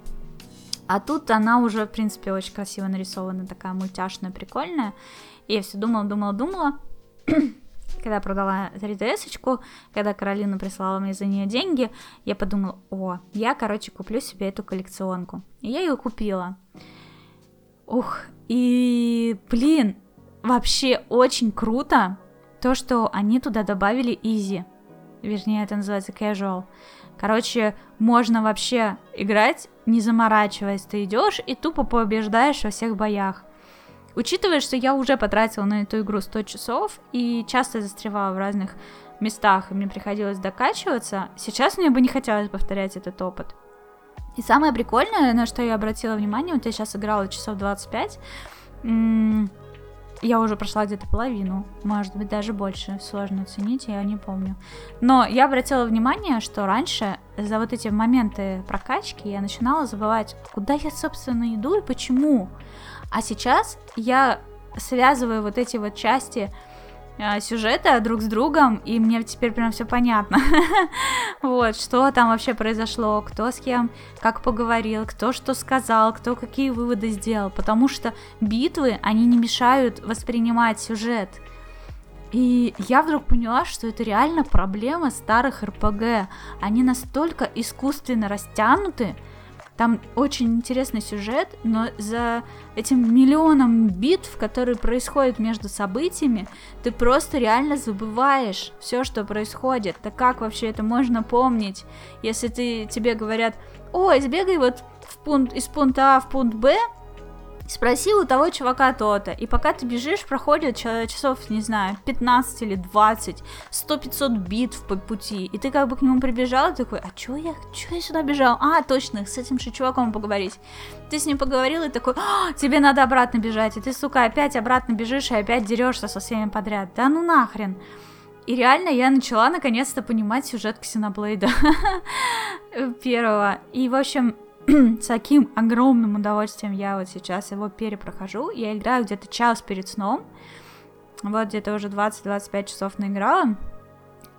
А тут она уже, в принципе, очень красиво нарисована, такая мультяшная, прикольная. И я все думала, думала, думала. когда продала 3DS-очку, когда Каролина прислала мне за нее деньги, я подумала, о, я, короче, куплю себе эту коллекционку. И я ее купила. Ух, и, блин, вообще очень круто то, что они туда добавили Easy. Вернее, это называется Casual. Короче, можно вообще играть, не заморачиваясь. Ты идешь и тупо побеждаешь во всех боях. Учитывая, что я уже потратила на эту игру 100 часов и часто застревала в разных местах, и мне приходилось докачиваться, сейчас мне бы не хотелось повторять этот опыт. И самое прикольное, на что я обратила внимание, вот я сейчас играла часов 25, я уже прошла где-то половину, может быть, даже больше. Сложно оценить, я не помню. Но я обратила внимание, что раньше за вот эти моменты прокачки я начинала забывать, куда я, собственно, иду и почему. А сейчас я связываю вот эти вот части э, сюжеты друг с другом, и мне теперь прям все понятно. вот, что там вообще произошло, кто с кем как поговорил, кто что сказал, кто какие выводы сделал, потому что битвы, они не мешают воспринимать сюжет. И я вдруг поняла, что это реально проблема старых РПГ. Они настолько искусственно растянуты, там очень интересный сюжет, но за этим миллионом битв, которые происходят между событиями, ты просто реально забываешь все, что происходит. Так как вообще это можно помнить, если ты, тебе говорят, ой, сбегай вот в пункт, из пункта А в пункт Б, Спроси у того чувака то-то, и пока ты бежишь, проходит часов, не знаю, 15 или 20, 100-500 битв по пути, и ты как бы к нему прибежал, такой, а чё я, чё я сюда бежал? А, точно, с этим же чуваком поговорить. Ты с ним поговорил, и такой, а, тебе надо обратно бежать, и ты, сука, опять обратно бежишь, и опять дерешься со всеми подряд. Да ну нахрен. И реально я начала наконец-то понимать сюжет Ксеноблейда первого. И, в общем, с таким огромным удовольствием я вот сейчас его перепрохожу. Я играю где-то час перед сном. Вот где-то уже 20-25 часов наиграла.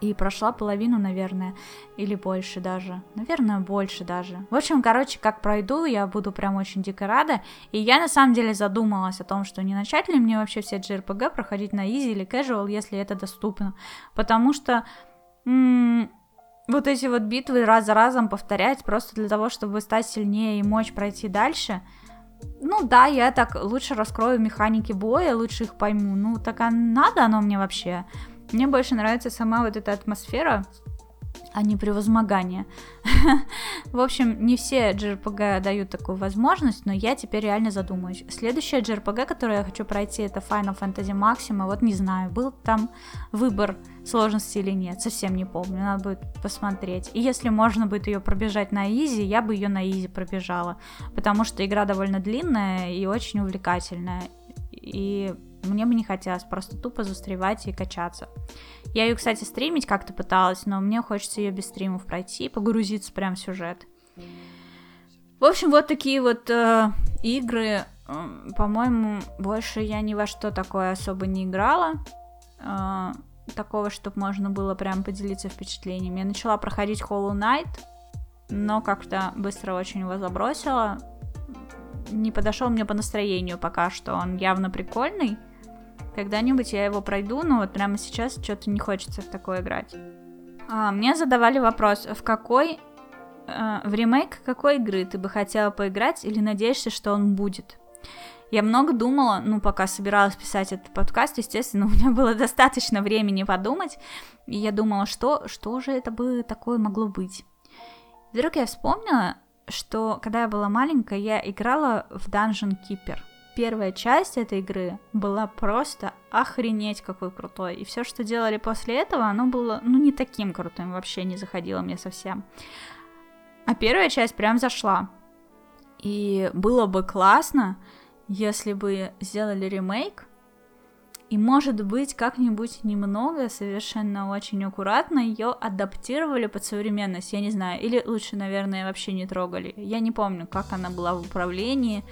И прошла половину, наверное, или больше даже. Наверное, больше даже. В общем, короче, как пройду, я буду прям очень дико рада. И я на самом деле задумалась о том, что не начать ли мне вообще все JRPG проходить на easy или casual, если это доступно. Потому что м- вот эти вот битвы раз за разом повторять просто для того, чтобы стать сильнее и мочь пройти дальше. Ну да, я так лучше раскрою механики боя, лучше их пойму. Ну так а надо оно мне вообще? Мне больше нравится сама вот эта атмосфера, а не превозмогание. В общем, не все JRPG дают такую возможность, но я теперь реально задумаюсь. Следующая JRPG, которую я хочу пройти, это Final Fantasy Maxima. Вот не знаю, был там выбор сложности или нет, совсем не помню, надо будет посмотреть. И если можно будет ее пробежать на изи, я бы ее на изи пробежала, потому что игра довольно длинная и очень увлекательная. И мне бы не хотелось просто тупо застревать и качаться. Я ее, кстати, стримить как-то пыталась, но мне хочется ее без стримов пройти и погрузиться прям в сюжет. В общем, вот такие вот э, игры. По-моему, больше я ни во что такое особо не играла. Э, такого, чтобы можно было прям поделиться впечатлениями. Я начала проходить Hollow Knight, но как-то быстро очень его забросила. Не подошел мне по настроению пока что. Он явно прикольный. Когда-нибудь я его пройду, но вот прямо сейчас что-то не хочется в такое играть. А, мне задавали вопрос, в какой... Э, в ремейк какой игры ты бы хотела поиграть или надеешься, что он будет? Я много думала, ну, пока собиралась писать этот подкаст, естественно, у меня было достаточно времени подумать, и я думала, что, что же это бы такое могло быть. Вдруг я вспомнила, что когда я была маленькая, я играла в Dungeon Keeper — первая часть этой игры была просто охренеть какой крутой. И все, что делали после этого, оно было, ну, не таким крутым, вообще не заходило мне совсем. А первая часть прям зашла. И было бы классно, если бы сделали ремейк, и, может быть, как-нибудь немного, совершенно очень аккуратно ее адаптировали под современность, я не знаю, или лучше, наверное, вообще не трогали. Я не помню, как она была в управлении,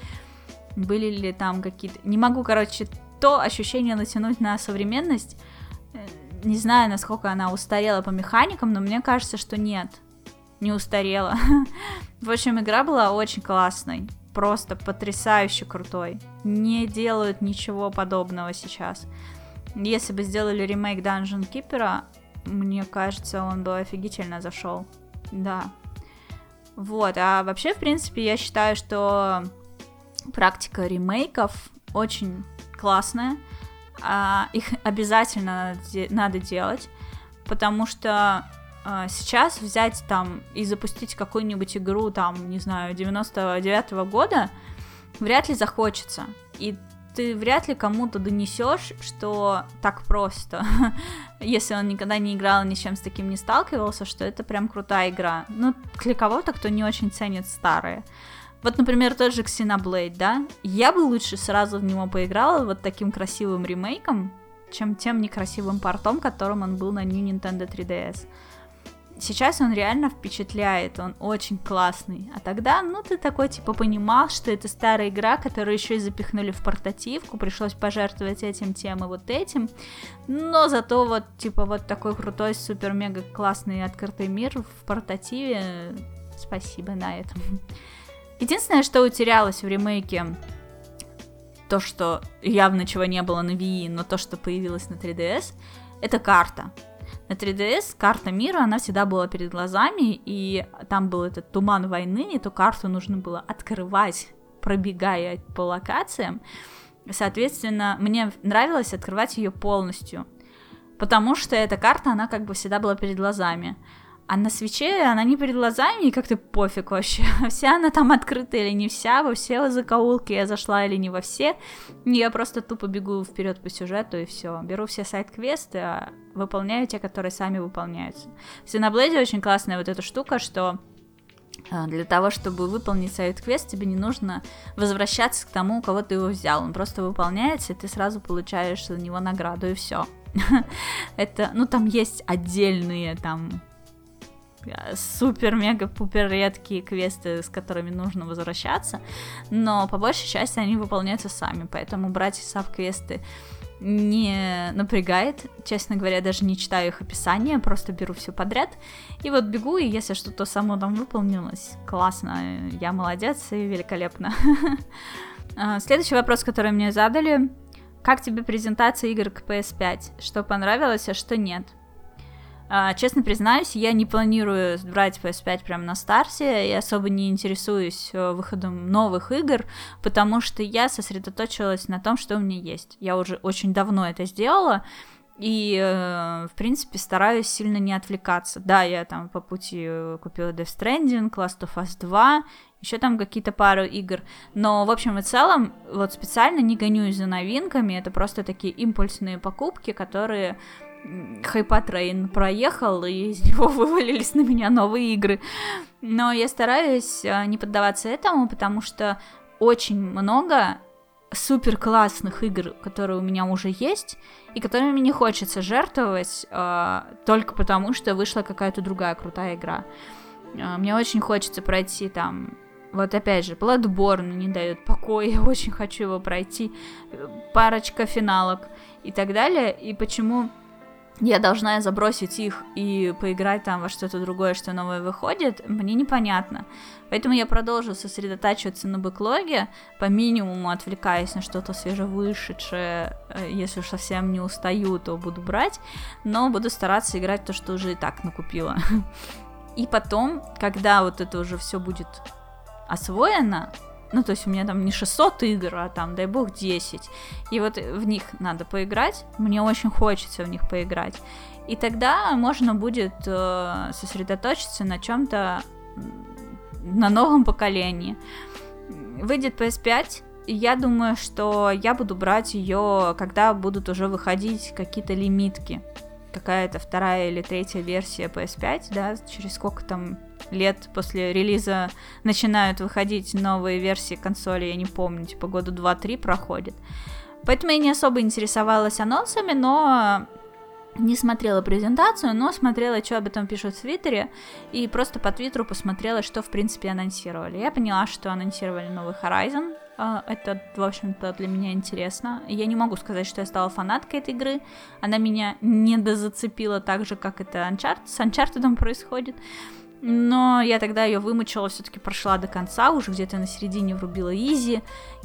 были ли там какие-то... Не могу, короче, то ощущение натянуть на современность. Э, не знаю, насколько она устарела по механикам, но мне кажется, что нет. Не устарела. В общем, игра была очень классной. Просто потрясающе крутой. Не делают ничего подобного сейчас. Если бы сделали ремейк Dungeon Keeper, мне кажется, он бы офигительно зашел. Да. Вот, а вообще, в принципе, я считаю, что практика ремейков очень классная. А, их обязательно надо делать, потому что а, сейчас взять там и запустить какую-нибудь игру, там, не знаю, 99-го года, вряд ли захочется. И ты вряд ли кому-то донесешь, что так просто, если он никогда не играл, ни с чем с таким не сталкивался, что это прям крутая игра. Ну, для кого-то, кто не очень ценит старые. Вот, например, тот же Xenoblade, да? Я бы лучше сразу в него поиграла вот таким красивым ремейком, чем тем некрасивым портом, которым он был на New Nintendo 3DS. сейчас он реально впечатляет, он очень классный. А тогда, ну, ты такой, типа, понимал, что это старая игра, которую еще и запихнули в портативку, пришлось пожертвовать этим, тем и вот этим. Но зато вот, типа, вот такой крутой, супер-мега классный открытый мир в портативе. Спасибо на этом. Единственное, что утерялось в ремейке, то, что явно чего не было на Wii, но то, что появилось на 3DS, это карта. На 3DS карта мира, она всегда была перед глазами, и там был этот туман войны, эту карту нужно было открывать, пробегая по локациям. Соответственно, мне нравилось открывать ее полностью, потому что эта карта, она как бы всегда была перед глазами. А на свече она не перед глазами, и как-то пофиг вообще. Вся она там открыта или не вся, во все закоулки я зашла или не во все. Я просто тупо бегу вперед по сюжету и все. Беру все сайт-квесты, а выполняю те, которые сами выполняются. В Xenoblade очень классная вот эта штука, что а, для того, чтобы выполнить сайт-квест, тебе не нужно возвращаться к тому, у кого ты его взял. Он просто выполняется, и ты сразу получаешь за него награду, и все. Это, ну, там есть отдельные там супер-мега-пупер редкие квесты, с которыми нужно возвращаться, но по большей части они выполняются сами, поэтому брать саб-квесты не напрягает, честно говоря, даже не читаю их описание, просто беру все подряд, и вот бегу, и если что-то само там выполнилось, классно, я молодец и великолепно. А, следующий вопрос, который мне задали, как тебе презентация игр к PS5? Что понравилось, а что нет? А, честно признаюсь, я не планирую брать PS5 прямо на старте, и особо не интересуюсь э, выходом новых игр, потому что я сосредоточилась на том, что у меня есть. Я уже очень давно это сделала, и, э, в принципе, стараюсь сильно не отвлекаться. Да, я там по пути э, купила Death Stranding, Last of Us 2, еще там какие-то пару игр. Но, в общем и целом, вот специально не гонюсь за новинками, это просто такие импульсные покупки, которые hype train проехал, и из него вывалились на меня новые игры. Но я стараюсь а, не поддаваться этому, потому что очень много супер классных игр, которые у меня уже есть, и которыми мне не хочется жертвовать э, только потому, что вышла какая-то другая крутая игра. Э, мне очень хочется пройти там вот опять же, Bloodborne не дает покоя, я очень хочу его пройти, парочка финалок и так далее. И почему я должна забросить их и поиграть там во что-то другое, что новое выходит, мне непонятно. Поэтому я продолжу сосредотачиваться на бэклоге, по минимуму отвлекаясь на что-то свежевышедшее. Э, если уж совсем не устаю, то буду брать, но буду стараться играть то, что уже и так накупила. И потом, когда вот это уже все будет освоено, ну, то есть у меня там не 600 игр, а там, дай бог, 10. И вот в них надо поиграть. Мне очень хочется в них поиграть. И тогда можно будет э, сосредоточиться на чем-то на новом поколении. Выйдет PS5, и я думаю, что я буду брать ее, когда будут уже выходить какие-то лимитки. Какая-то вторая или третья версия PS5, да, через сколько там лет после релиза начинают выходить новые версии консоли, я не помню, типа года 2-3 проходит. Поэтому я не особо интересовалась анонсами, но не смотрела презентацию, но смотрела, что об этом пишут в Твиттере, и просто по Твиттеру посмотрела, что, в принципе, анонсировали. Я поняла, что анонсировали новый Horizon, а, это, в общем-то, для меня интересно. Я не могу сказать, что я стала фанаткой этой игры. Она меня не дозацепила так же, как это Uncharted, с Uncharted происходит. Но я тогда ее вымучила, все-таки прошла до конца, уже где-то на середине врубила изи.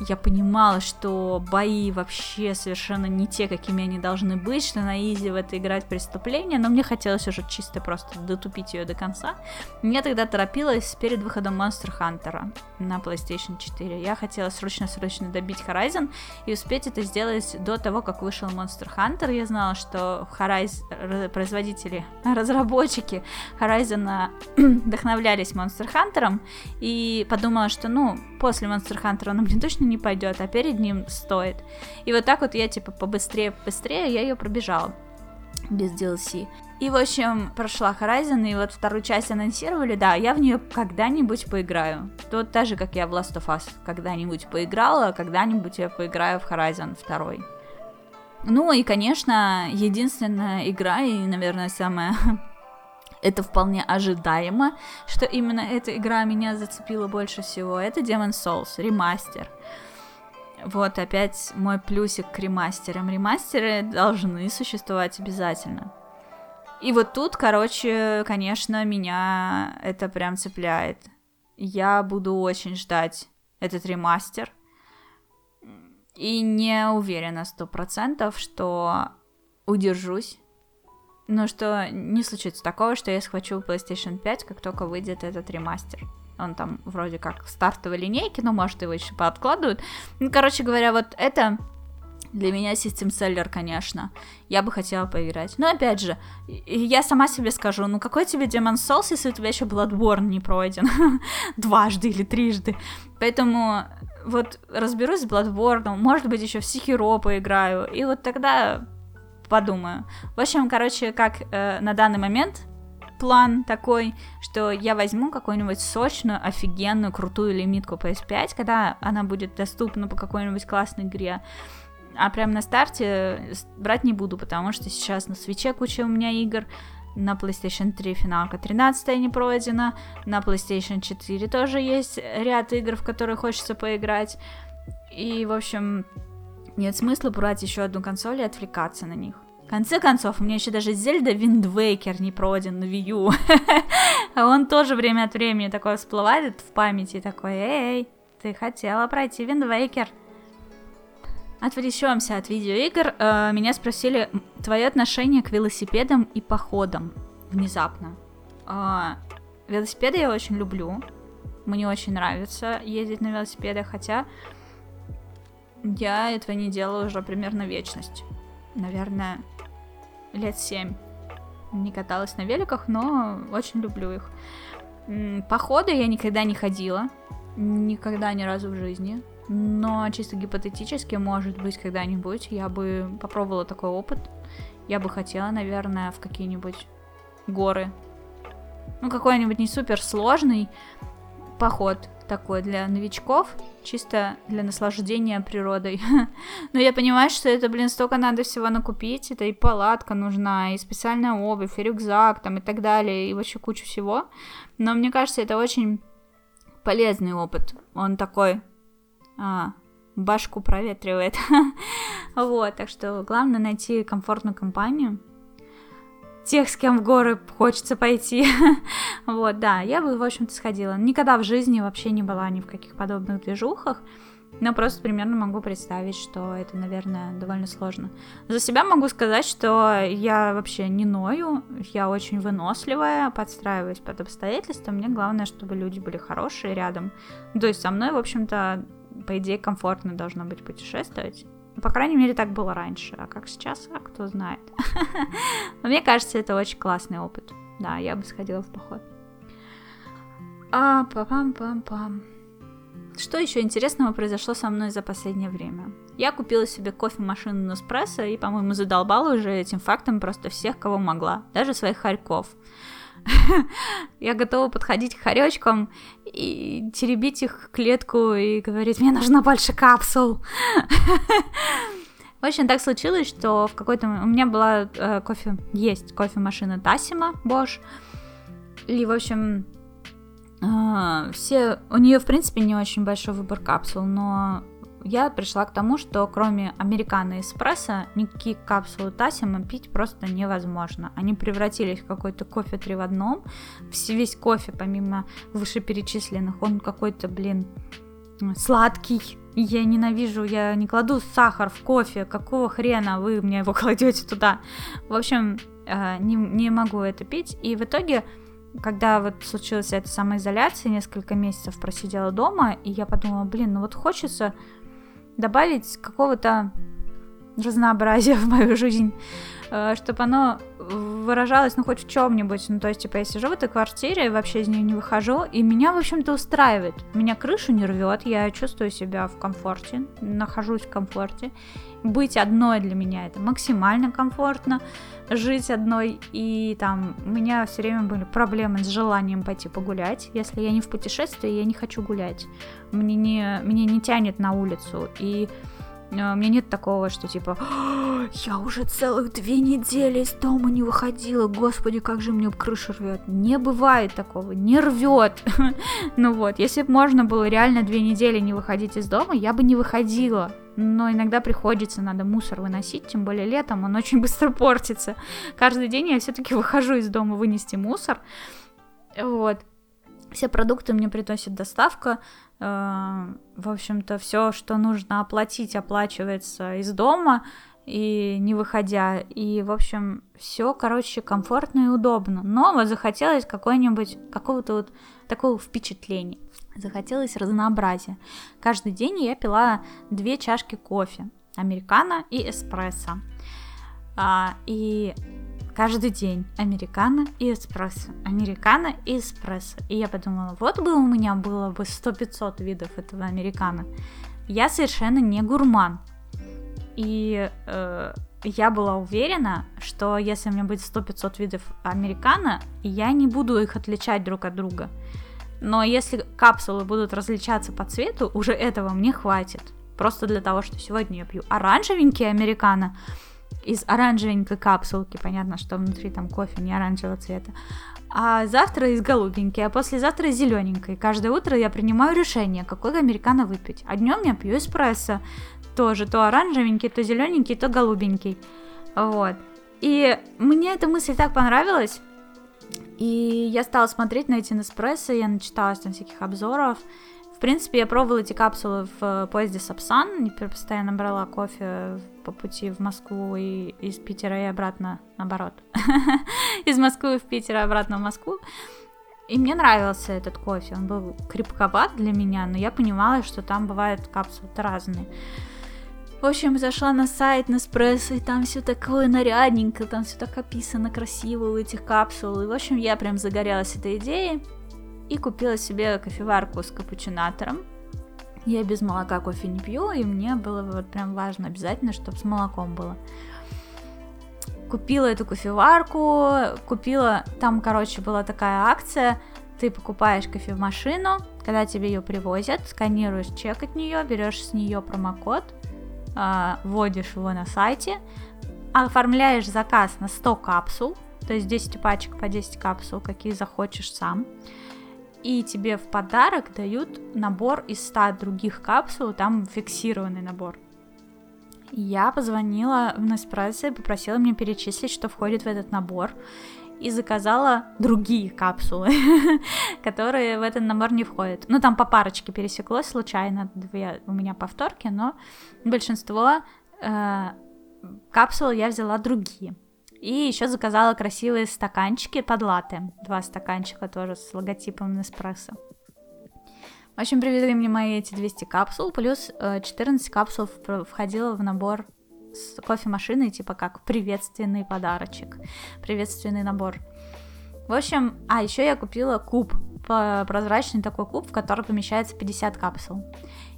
Я понимала, что бои вообще совершенно не те, какими они должны быть, что на изи в это играть преступление, но мне хотелось уже чисто просто дотупить ее до конца. Я тогда торопилась перед выходом Monster Hunter на PlayStation 4. Я хотела срочно-срочно добить Horizon и успеть это сделать до того, как вышел Monster Hunter. Я знала, что Horizon, производители, разработчики Horizon вдохновлялись Monster Hunter и подумала, что, ну, после Monster Hunter он мне точно не пойдет, а перед ним стоит. И вот так вот я, типа, побыстрее, побыстрее, я ее пробежала без DLC. И, в общем, прошла Horizon, и вот вторую часть анонсировали, да, я в нее когда-нибудь поиграю. Тут так же, как я в Last of Us когда-нибудь поиграла, когда-нибудь я поиграю в Horizon 2. Ну и, конечно, единственная игра и, наверное, самая Это вполне ожидаемо, что именно эта игра меня зацепила больше всего. Это Demon's Souls, ремастер. Вот опять мой плюсик к ремастерам. Ремастеры должны существовать обязательно. И вот тут, короче, конечно, меня это прям цепляет. Я буду очень ждать этот ремастер. И не уверена сто процентов, что удержусь. Но что не случится такого, что я схвачу PlayStation 5, как только выйдет этот ремастер. Он там вроде как в стартовой линейке, но может его еще пооткладывают. Ну, короче говоря, вот это для меня систем селлер, конечно. Я бы хотела поиграть. Но опять же, я сама себе скажу, ну какой тебе Demon Souls, если у тебя еще Bloodborne не пройден? Дважды или трижды. Поэтому вот разберусь с Bloodborne, может быть, еще в Sekiro поиграю, и вот тогда подумаю. В общем, короче, как э, на данный момент план такой, что я возьму какую-нибудь сочную, офигенную, крутую лимитку PS5, когда она будет доступна по какой-нибудь классной игре. А прям на старте брать не буду, потому что сейчас на свече куча у меня игр, на PlayStation 3 финалка 13 не пройдена, на PlayStation 4 тоже есть ряд игр, в которые хочется поиграть. И, в общем, нет смысла брать еще одну консоль и отвлекаться на них конце концов, у меня еще даже Зельда Waker не пройден на Wii U. а он тоже время от времени такой всплывает в памяти, такой, эй, ты хотела пройти Waker. Отвлечемся от видеоигр. Э, меня спросили, твое отношение к велосипедам и походам внезапно. Э, велосипеды я очень люблю. Мне очень нравится ездить на велосипедах, хотя я этого не делаю уже примерно вечность. Наверное, лет семь. Не каталась на великах, но очень люблю их. Походы я никогда не ходила. Никогда ни разу в жизни. Но чисто гипотетически, может быть, когда-нибудь я бы попробовала такой опыт. Я бы хотела, наверное, в какие-нибудь горы. Ну, какой-нибудь не супер сложный поход такой для новичков, чисто для наслаждения природой. Но я понимаю, что это, блин, столько надо всего накупить. Это и палатка нужна, и специальная обувь, и рюкзак там и так далее, и вообще кучу всего. Но мне кажется, это очень полезный опыт. Он такой а, башку проветривает. вот, так что главное найти комфортную компанию, тех, с кем в горы хочется пойти. вот, да, я бы, в общем-то, сходила. Никогда в жизни вообще не была ни в каких подобных движухах, но просто примерно могу представить, что это, наверное, довольно сложно. За себя могу сказать, что я вообще не ною, я очень выносливая, подстраиваюсь под обстоятельства. Мне главное, чтобы люди были хорошие рядом. То есть со мной, в общем-то, по идее, комфортно должно быть путешествовать. По крайней мере, так было раньше. А как сейчас, а кто знает. Но мне кажется, это очень классный опыт. Да, я бы сходила в поход. А, пам-пам-пам. Что еще интересного произошло со мной за последнее время? Я купила себе кофемашину Неспрессо и, по-моему, задолбала уже этим фактом просто всех, кого могла, даже своих хорьков. Я готова подходить к хоречкам и теребить их клетку и говорить, мне нужно больше капсул. В общем, так случилось, что в какой-то... У меня была э, кофе... Есть кофемашина Тасима Bosch. И, в общем, э, все... У нее, в принципе, не очень большой выбор капсул, но я пришла к тому, что кроме американо эспрессо никакие капсулы Тассима пить просто невозможно. Они превратились в какой-то кофе три в одном. Весь кофе, помимо вышеперечисленных, он какой-то, блин, сладкий. Я ненавижу, я не кладу сахар в кофе. Какого хрена вы мне его кладете туда? В общем, э, не, не могу это пить. И в итоге когда вот случилась эта самоизоляция, несколько месяцев просидела дома, и я подумала, блин, ну вот хочется добавить какого-то разнообразия в мою жизнь, э, чтобы оно выражалось, ну, хоть в чем-нибудь. Ну, то есть, типа, я сижу в этой квартире, вообще из нее не выхожу, и меня, в общем-то, устраивает. Меня крышу не рвет, я чувствую себя в комфорте, нахожусь в комфорте. Быть одной для меня это максимально комфортно, жить одной, и там у меня все время были проблемы с желанием пойти погулять. Если я не в путешествии, я не хочу гулять. Мне не, меня не тянет на улицу, и у меня нет такого, что типа я уже целых две недели из дома не выходила, господи, как же мне крышу рвет. Не бывает такого, не рвет. ну вот, если бы можно было реально две недели не выходить из дома, я бы не выходила. Но иногда приходится, надо мусор выносить, тем более летом, он очень быстро портится. Каждый день я все-таки выхожу из дома вынести мусор. Вот. Все продукты мне приносит доставка. Э, в общем-то, все, что нужно оплатить, оплачивается из дома и не выходя. И, в общем, все, короче, комфортно и удобно. Но вот захотелось какой-нибудь, какого-то вот такого впечатления. Захотелось разнообразия. Каждый день я пила две чашки кофе. Американо и эспрессо. А, и каждый день американо и эспрессо, американо и эспрессо. И я подумала, вот бы у меня было бы 100-500 видов этого американо. Я совершенно не гурман. И э, я была уверена, что если у меня будет 100-500 видов американо, я не буду их отличать друг от друга. Но если капсулы будут различаться по цвету, уже этого мне хватит. Просто для того, что сегодня я пью оранжевенький американо, из оранжевенькой капсулки, понятно, что внутри там кофе не оранжевого цвета, а завтра из голубенькой, а послезавтра из зелененькой. Каждое утро я принимаю решение, какой американо выпить. А днем я пью эспрессо, тоже то оранжевенький, то зелененький, то голубенький. Вот. И мне эта мысль так понравилась, и я стала смотреть на эти Неспрессо, я начиталась там всяких обзоров, принципе, я пробовала эти капсулы в э, поезде Сапсан, постоянно брала кофе по пути в Москву и из Питера и обратно, наоборот, из Москвы в Питер и обратно в Москву. И мне нравился этот кофе, он был крепковат для меня, но я понимала, что там бывают капсулы-то разные. В общем, зашла на сайт Неспрессо, и там все такое нарядненько, там все так описано красиво у этих капсул. И, в общем, я прям загорелась этой идеей и купила себе кофеварку с капучинатором. Я без молока кофе не пью, и мне было вот прям важно обязательно, чтобы с молоком было. Купила эту кофеварку, купила, там, короче, была такая акция, ты покупаешь кофемашину, когда тебе ее привозят, сканируешь чек от нее, берешь с нее промокод, э, вводишь его на сайте, оформляешь заказ на 100 капсул, то есть 10 пачек по 10 капсул, какие захочешь сам, и тебе в подарок дают набор из 100 других капсул, там фиксированный набор. Я позвонила в Неспрессо и попросила мне перечислить, что входит в этот набор, и заказала другие капсулы, которые в этот набор не входят. Ну, там по парочке пересеклось случайно, две у меня повторки, но большинство э, капсул я взяла другие. И еще заказала красивые стаканчики под латте. Два стаканчика тоже с логотипом Неспрессо. В общем, привезли мне мои эти 200 капсул, плюс 14 э, капсул входило в набор с кофемашиной, типа как приветственный подарочек, приветственный набор. В общем, а еще я купила куб, прозрачный такой куб, в который помещается 50 капсул.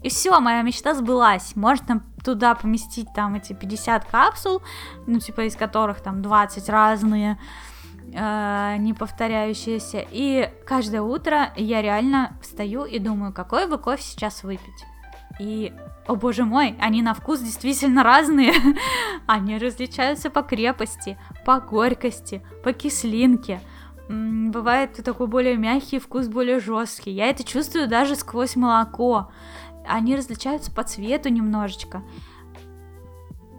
И все, моя мечта сбылась. Можно туда поместить там эти 50 капсул, ну, типа из которых там 20 разные, э, не повторяющиеся. И каждое утро я реально встаю и думаю, какой бы кофе сейчас выпить. И, о боже мой, они на вкус действительно разные. они различаются по крепости, по горькости, по кислинке. Бывает такой более мягкий вкус, более жесткий. Я это чувствую даже сквозь молоко они различаются по цвету немножечко.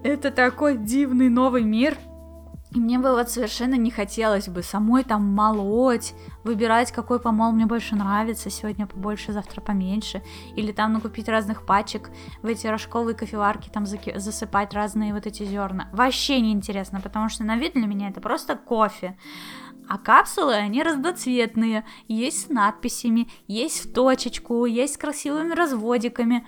Это такой дивный новый мир. И мне бы вот совершенно не хотелось бы самой там молоть, выбирать, какой помол мне больше нравится, сегодня побольше, завтра поменьше, или там накупить разных пачек, в эти рожковые кофеварки там засыпать разные вот эти зерна. Вообще не интересно, потому что на вид для меня это просто кофе. А капсулы, они разноцветные, есть с надписями, есть в точечку, есть с красивыми разводиками.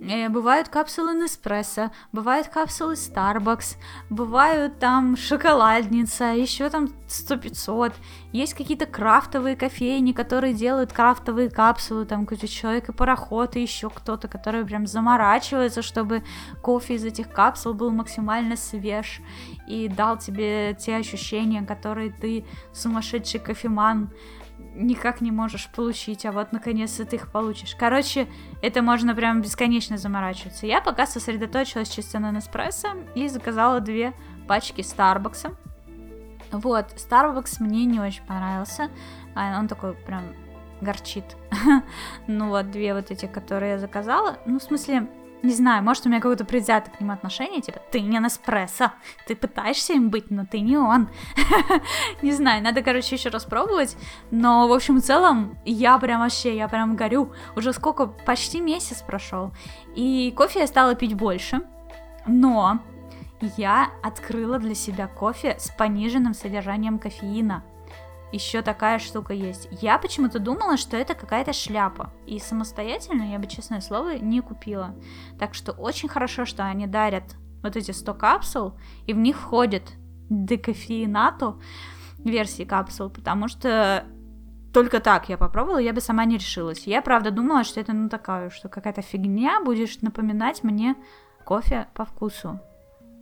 Э, бывают капсулы Неспрессо, бывают капсулы Starbucks, бывают там шоколадница, еще там 100-500. Есть какие-то крафтовые кофейни, которые делают крафтовые капсулы, там какой-то человек и пароход, и еще кто-то, который прям заморачивается, чтобы кофе из этих капсул был максимально свеж и дал тебе те ощущения, которые ты сумасшедший кофеман никак не можешь получить, а вот наконец-то ты их получишь. Короче, это можно прям бесконечно заморачиваться. Я пока сосредоточилась чисто на Неспрессо и заказала две пачки Старбакса. Вот, Starbucks мне не очень понравился. А он такой прям горчит. ну вот, две вот эти, которые я заказала. Ну, в смысле, не знаю, может, у меня какое-то предвзятое к ним отношение, типа, ты не Неспрессо, ты пытаешься им быть, но ты не он. не знаю, надо, короче, еще раз пробовать, но, в общем, в целом, я прям вообще, я прям горю, уже сколько, почти месяц прошел, и кофе я стала пить больше, но я открыла для себя кофе с пониженным содержанием кофеина, еще такая штука есть. Я почему-то думала, что это какая-то шляпа. И самостоятельно я бы, честное слово, не купила. Так что очень хорошо, что они дарят вот эти 100 капсул, и в них входит декофеинату версии капсул, потому что только так я попробовала, я бы сама не решилась. Я, правда, думала, что это ну такая, что какая-то фигня будешь напоминать мне кофе по вкусу.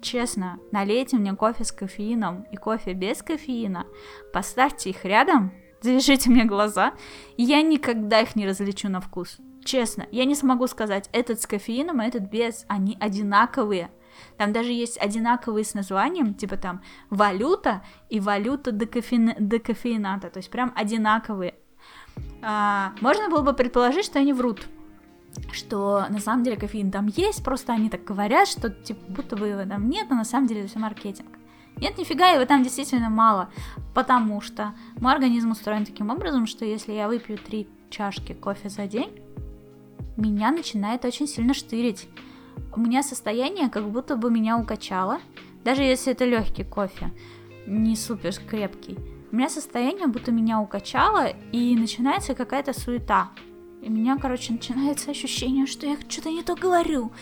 Честно, налейте мне кофе с кофеином и кофе без кофеина, поставьте их рядом, завяжите мне глаза, и я никогда их не различу на вкус. Честно, я не смогу сказать, этот с кофеином, а этот без, они одинаковые. Там даже есть одинаковые с названием, типа там валюта и валюта декофе... декофеината, то есть прям одинаковые. А, можно было бы предположить, что они врут, что на самом деле кофеин там есть, просто они так говорят, что типа будто бы его там нет, но на самом деле это все маркетинг. Нет, нифига его там действительно мало, потому что мой организм устроен таким образом, что если я выпью три чашки кофе за день, меня начинает очень сильно штырить. У меня состояние, как будто бы меня укачало, даже если это легкий кофе, не супер крепкий. У меня состояние, будто меня укачало, и начинается какая-то суета. И у меня, короче, начинается ощущение, что я что-то не то говорю,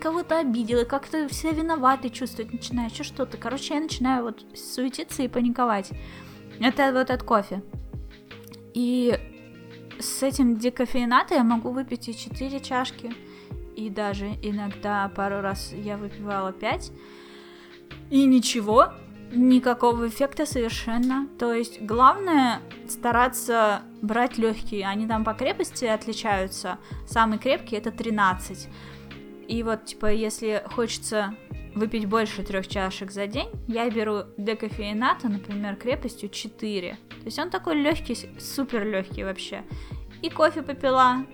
кого-то обидела, как-то себя виноватой чувствовать начинаю, еще что-то. Короче, я начинаю вот суетиться и паниковать. Это вот от кофе. И с этим декофеината я могу выпить и 4 чашки, и даже иногда пару раз я выпивала 5. И ничего, никакого эффекта совершенно. То есть главное стараться брать легкие. Они там по крепости отличаются. Самый крепкий это 13. И вот, типа, если хочется выпить больше трех чашек за день, я беру декофеината, например, крепостью 4. То есть он такой легкий, супер легкий вообще. И кофе попила,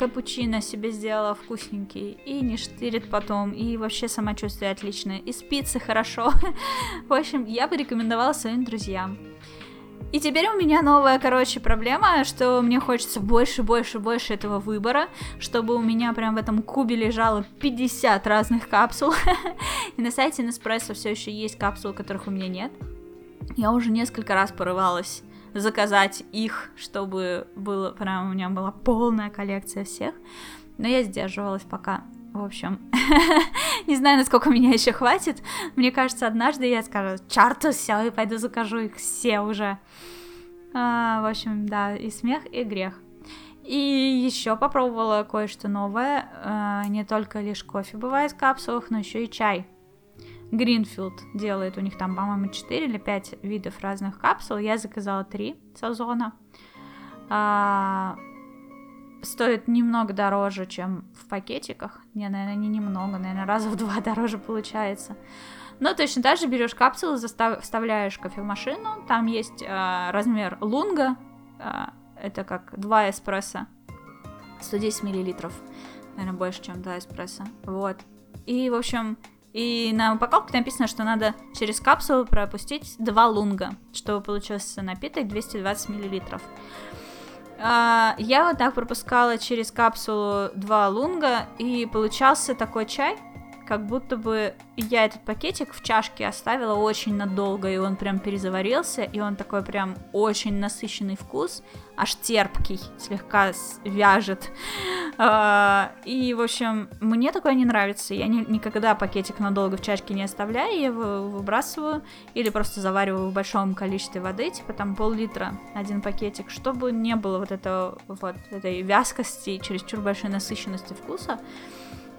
капучино себе сделала вкусненький, и не штырит потом, и вообще самочувствие отличное, и спится хорошо. В общем, я бы рекомендовала своим друзьям. И теперь у меня новая, короче, проблема, что мне хочется больше, больше, больше этого выбора, чтобы у меня прям в этом кубе лежало 50 разных капсул. И на сайте Nespresso все еще есть капсулы, которых у меня нет. Я уже несколько раз порывалась заказать их, чтобы было прям у меня была полная коллекция всех. Но я сдерживалась пока. В общем, не знаю, насколько меня еще хватит. Мне кажется, однажды я скажу, чарту все, и пойду закажу их все уже. А, в общем, да, и смех, и грех. И еще попробовала кое-что новое. А, не только лишь кофе бывает в капсулах, но еще и чай. Гринфилд делает, у них там, по-моему, 4 или 5 видов разных капсул. Я заказала 3 сезона. А, стоит немного дороже, чем в пакетиках. Не, наверное, не немного, наверное, раза в два дороже получается. Но точно так же берешь капсулу, застав... вставляешь кофемашину. Там есть э, размер лунга. Э, это как 2 эспрессо. 110 миллилитров. Наверное, больше, чем 2 эспрессо. Вот. И, в общем, и на упаковке написано, что надо через капсулу пропустить 2 лунга, чтобы получился напиток 220 миллилитров. А, я вот так пропускала через капсулу 2 лунга, и получался такой чай, как будто бы я этот пакетик в чашке оставила очень надолго, и он прям перезаварился, и он такой прям очень насыщенный вкус, аж терпкий, слегка вяжет. А, и, в общем, мне такое не нравится. Я ни, никогда пакетик надолго в чашке не оставляю, я его выбрасываю или просто завариваю в большом количестве воды, типа там пол-литра один пакетик, чтобы не было вот этого вот этой вязкости, чересчур большой насыщенности вкуса.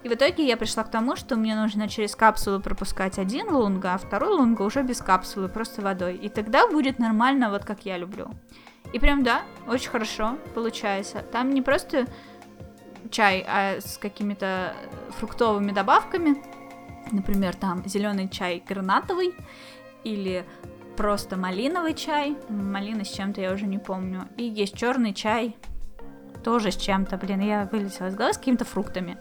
И в итоге я пришла к тому, что мне нужно через капсулу пропускать один лунга, а второй лунга уже без капсулы, просто водой. И тогда будет нормально, вот как я люблю. И прям, да, очень хорошо получается. Там не просто чай, а с какими-то фруктовыми добавками. Например, там зеленый чай гранатовый или просто малиновый чай. Малина с чем-то я уже не помню. И есть черный чай, тоже с чем-то, блин, я вылетела из головы с какими-то фруктами.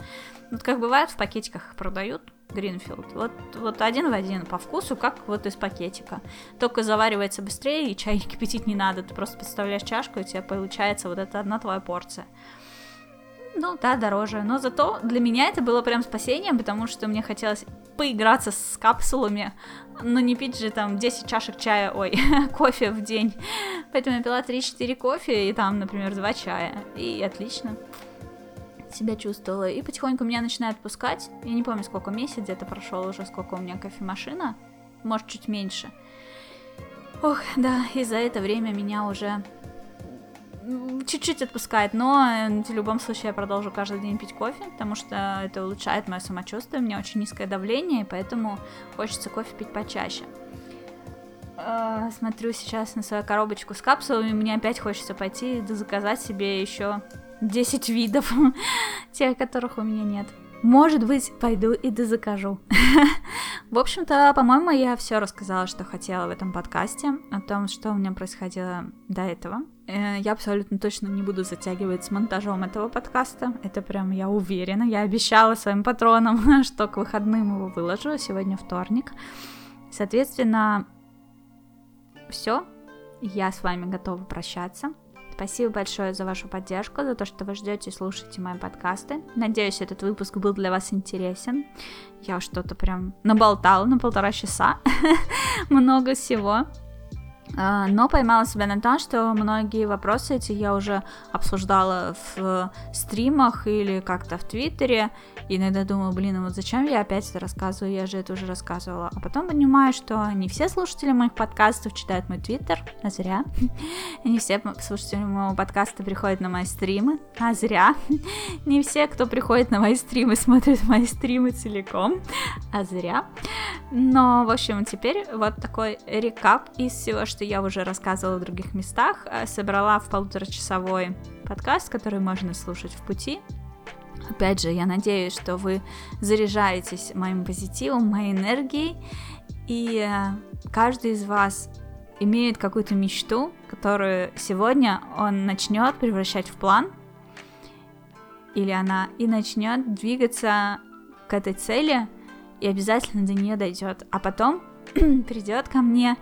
Вот как бывает в пакетиках продают, Гринфилд. Вот, вот один в один по вкусу, как вот из пакетика. Только заваривается быстрее, и чай кипятить не надо. Ты просто подставляешь чашку, и у тебя получается вот эта одна твоя порция. Ну да, дороже. Но зато для меня это было прям спасением, потому что мне хотелось поиграться с капсулами, но не пить же там 10 чашек чая, ой, кофе в день. Поэтому я пила 3-4 кофе и там, например, 2 чая. И отлично себя чувствовала. И потихоньку меня начинает пускать. Я не помню, сколько месяц где-то прошел уже, сколько у меня кофемашина. Может, чуть меньше. Ох, да, и за это время меня уже чуть-чуть отпускает, но э, в любом случае я продолжу каждый день пить кофе, потому что это улучшает мое самочувствие, у меня очень низкое давление, и поэтому хочется кофе пить почаще. Э, смотрю сейчас на свою коробочку с капсулами, мне опять хочется пойти заказать себе еще 10 видов, тех, которых у меня нет. Может быть, пойду и дозакажу. в общем-то, по-моему, я все рассказала, что хотела в этом подкасте, о том, что у меня происходило до этого. Э, я абсолютно точно не буду затягивать с монтажом этого подкаста. Это прям я уверена. Я обещала своим патронам, что к выходным его выложу. Сегодня вторник. Соответственно, все. Я с вами готова прощаться. Спасибо большое за вашу поддержку, за то, что вы ждете и слушаете мои подкасты. Надеюсь, этот выпуск был для вас интересен. Я что-то прям наболтала на полтора часа. Много всего. А, но поймала себя на том, что многие вопросы эти я уже обсуждала в стримах или как-то в Твиттере, и иногда думаю, блин, а вот зачем я опять это рассказываю, я же это уже рассказывала. А потом понимаю, что не все слушатели моих подкастов читают мой Твиттер, а зря. Не все слушатели моего подкаста приходят на мои стримы, а зря. Не все, кто приходит на мои стримы, смотрят мои стримы целиком, а зря. Но, в общем, теперь вот такой рекап из всего, что я уже рассказывала в других местах, э, собрала в полуторачасовой подкаст, который можно слушать в пути, Опять же, я надеюсь, что вы заряжаетесь моим позитивом, моей энергией, и э, каждый из вас имеет какую-то мечту, которую сегодня он начнет превращать в план, или она и начнет двигаться к этой цели, и обязательно до нее дойдет, а потом придет ко мне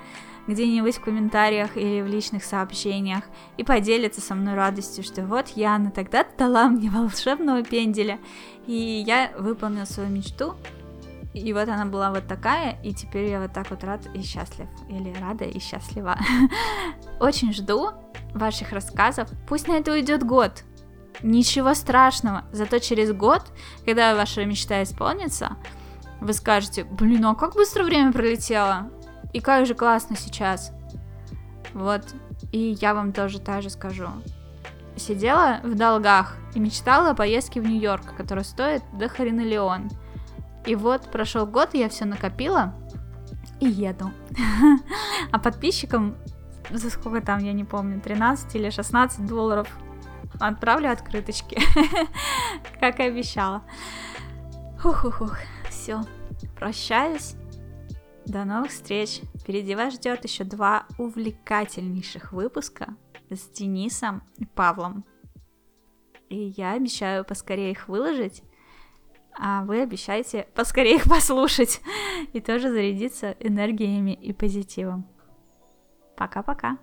где-нибудь в комментариях или в личных сообщениях и поделится со мной радостью, что вот Яна тогда-то дала мне волшебного пенделя, и я выполнил свою мечту, и вот она была вот такая, и теперь я вот так вот рад и счастлив, или рада и счастлива. Очень жду ваших рассказов. Пусть на это уйдет год. Ничего страшного. Зато через год, когда ваша мечта исполнится, вы скажете, блин, а как быстро время пролетело? И как же классно сейчас. Вот. И я вам тоже так же скажу. Сидела в долгах и мечтала о поездке в Нью-Йорк, которая стоит до хрена леон. И вот прошел год, и я все накопила и еду. А подписчикам за сколько там, я не помню, 13 или 16 долларов отправлю открыточки, как и обещала. Ух-ух-ух, все, прощаюсь. До новых встреч! Впереди вас ждет еще два увлекательнейших выпуска с Денисом и Павлом. И я обещаю поскорее их выложить, а вы обещаете поскорее их послушать и тоже зарядиться энергиями и позитивом. Пока-пока!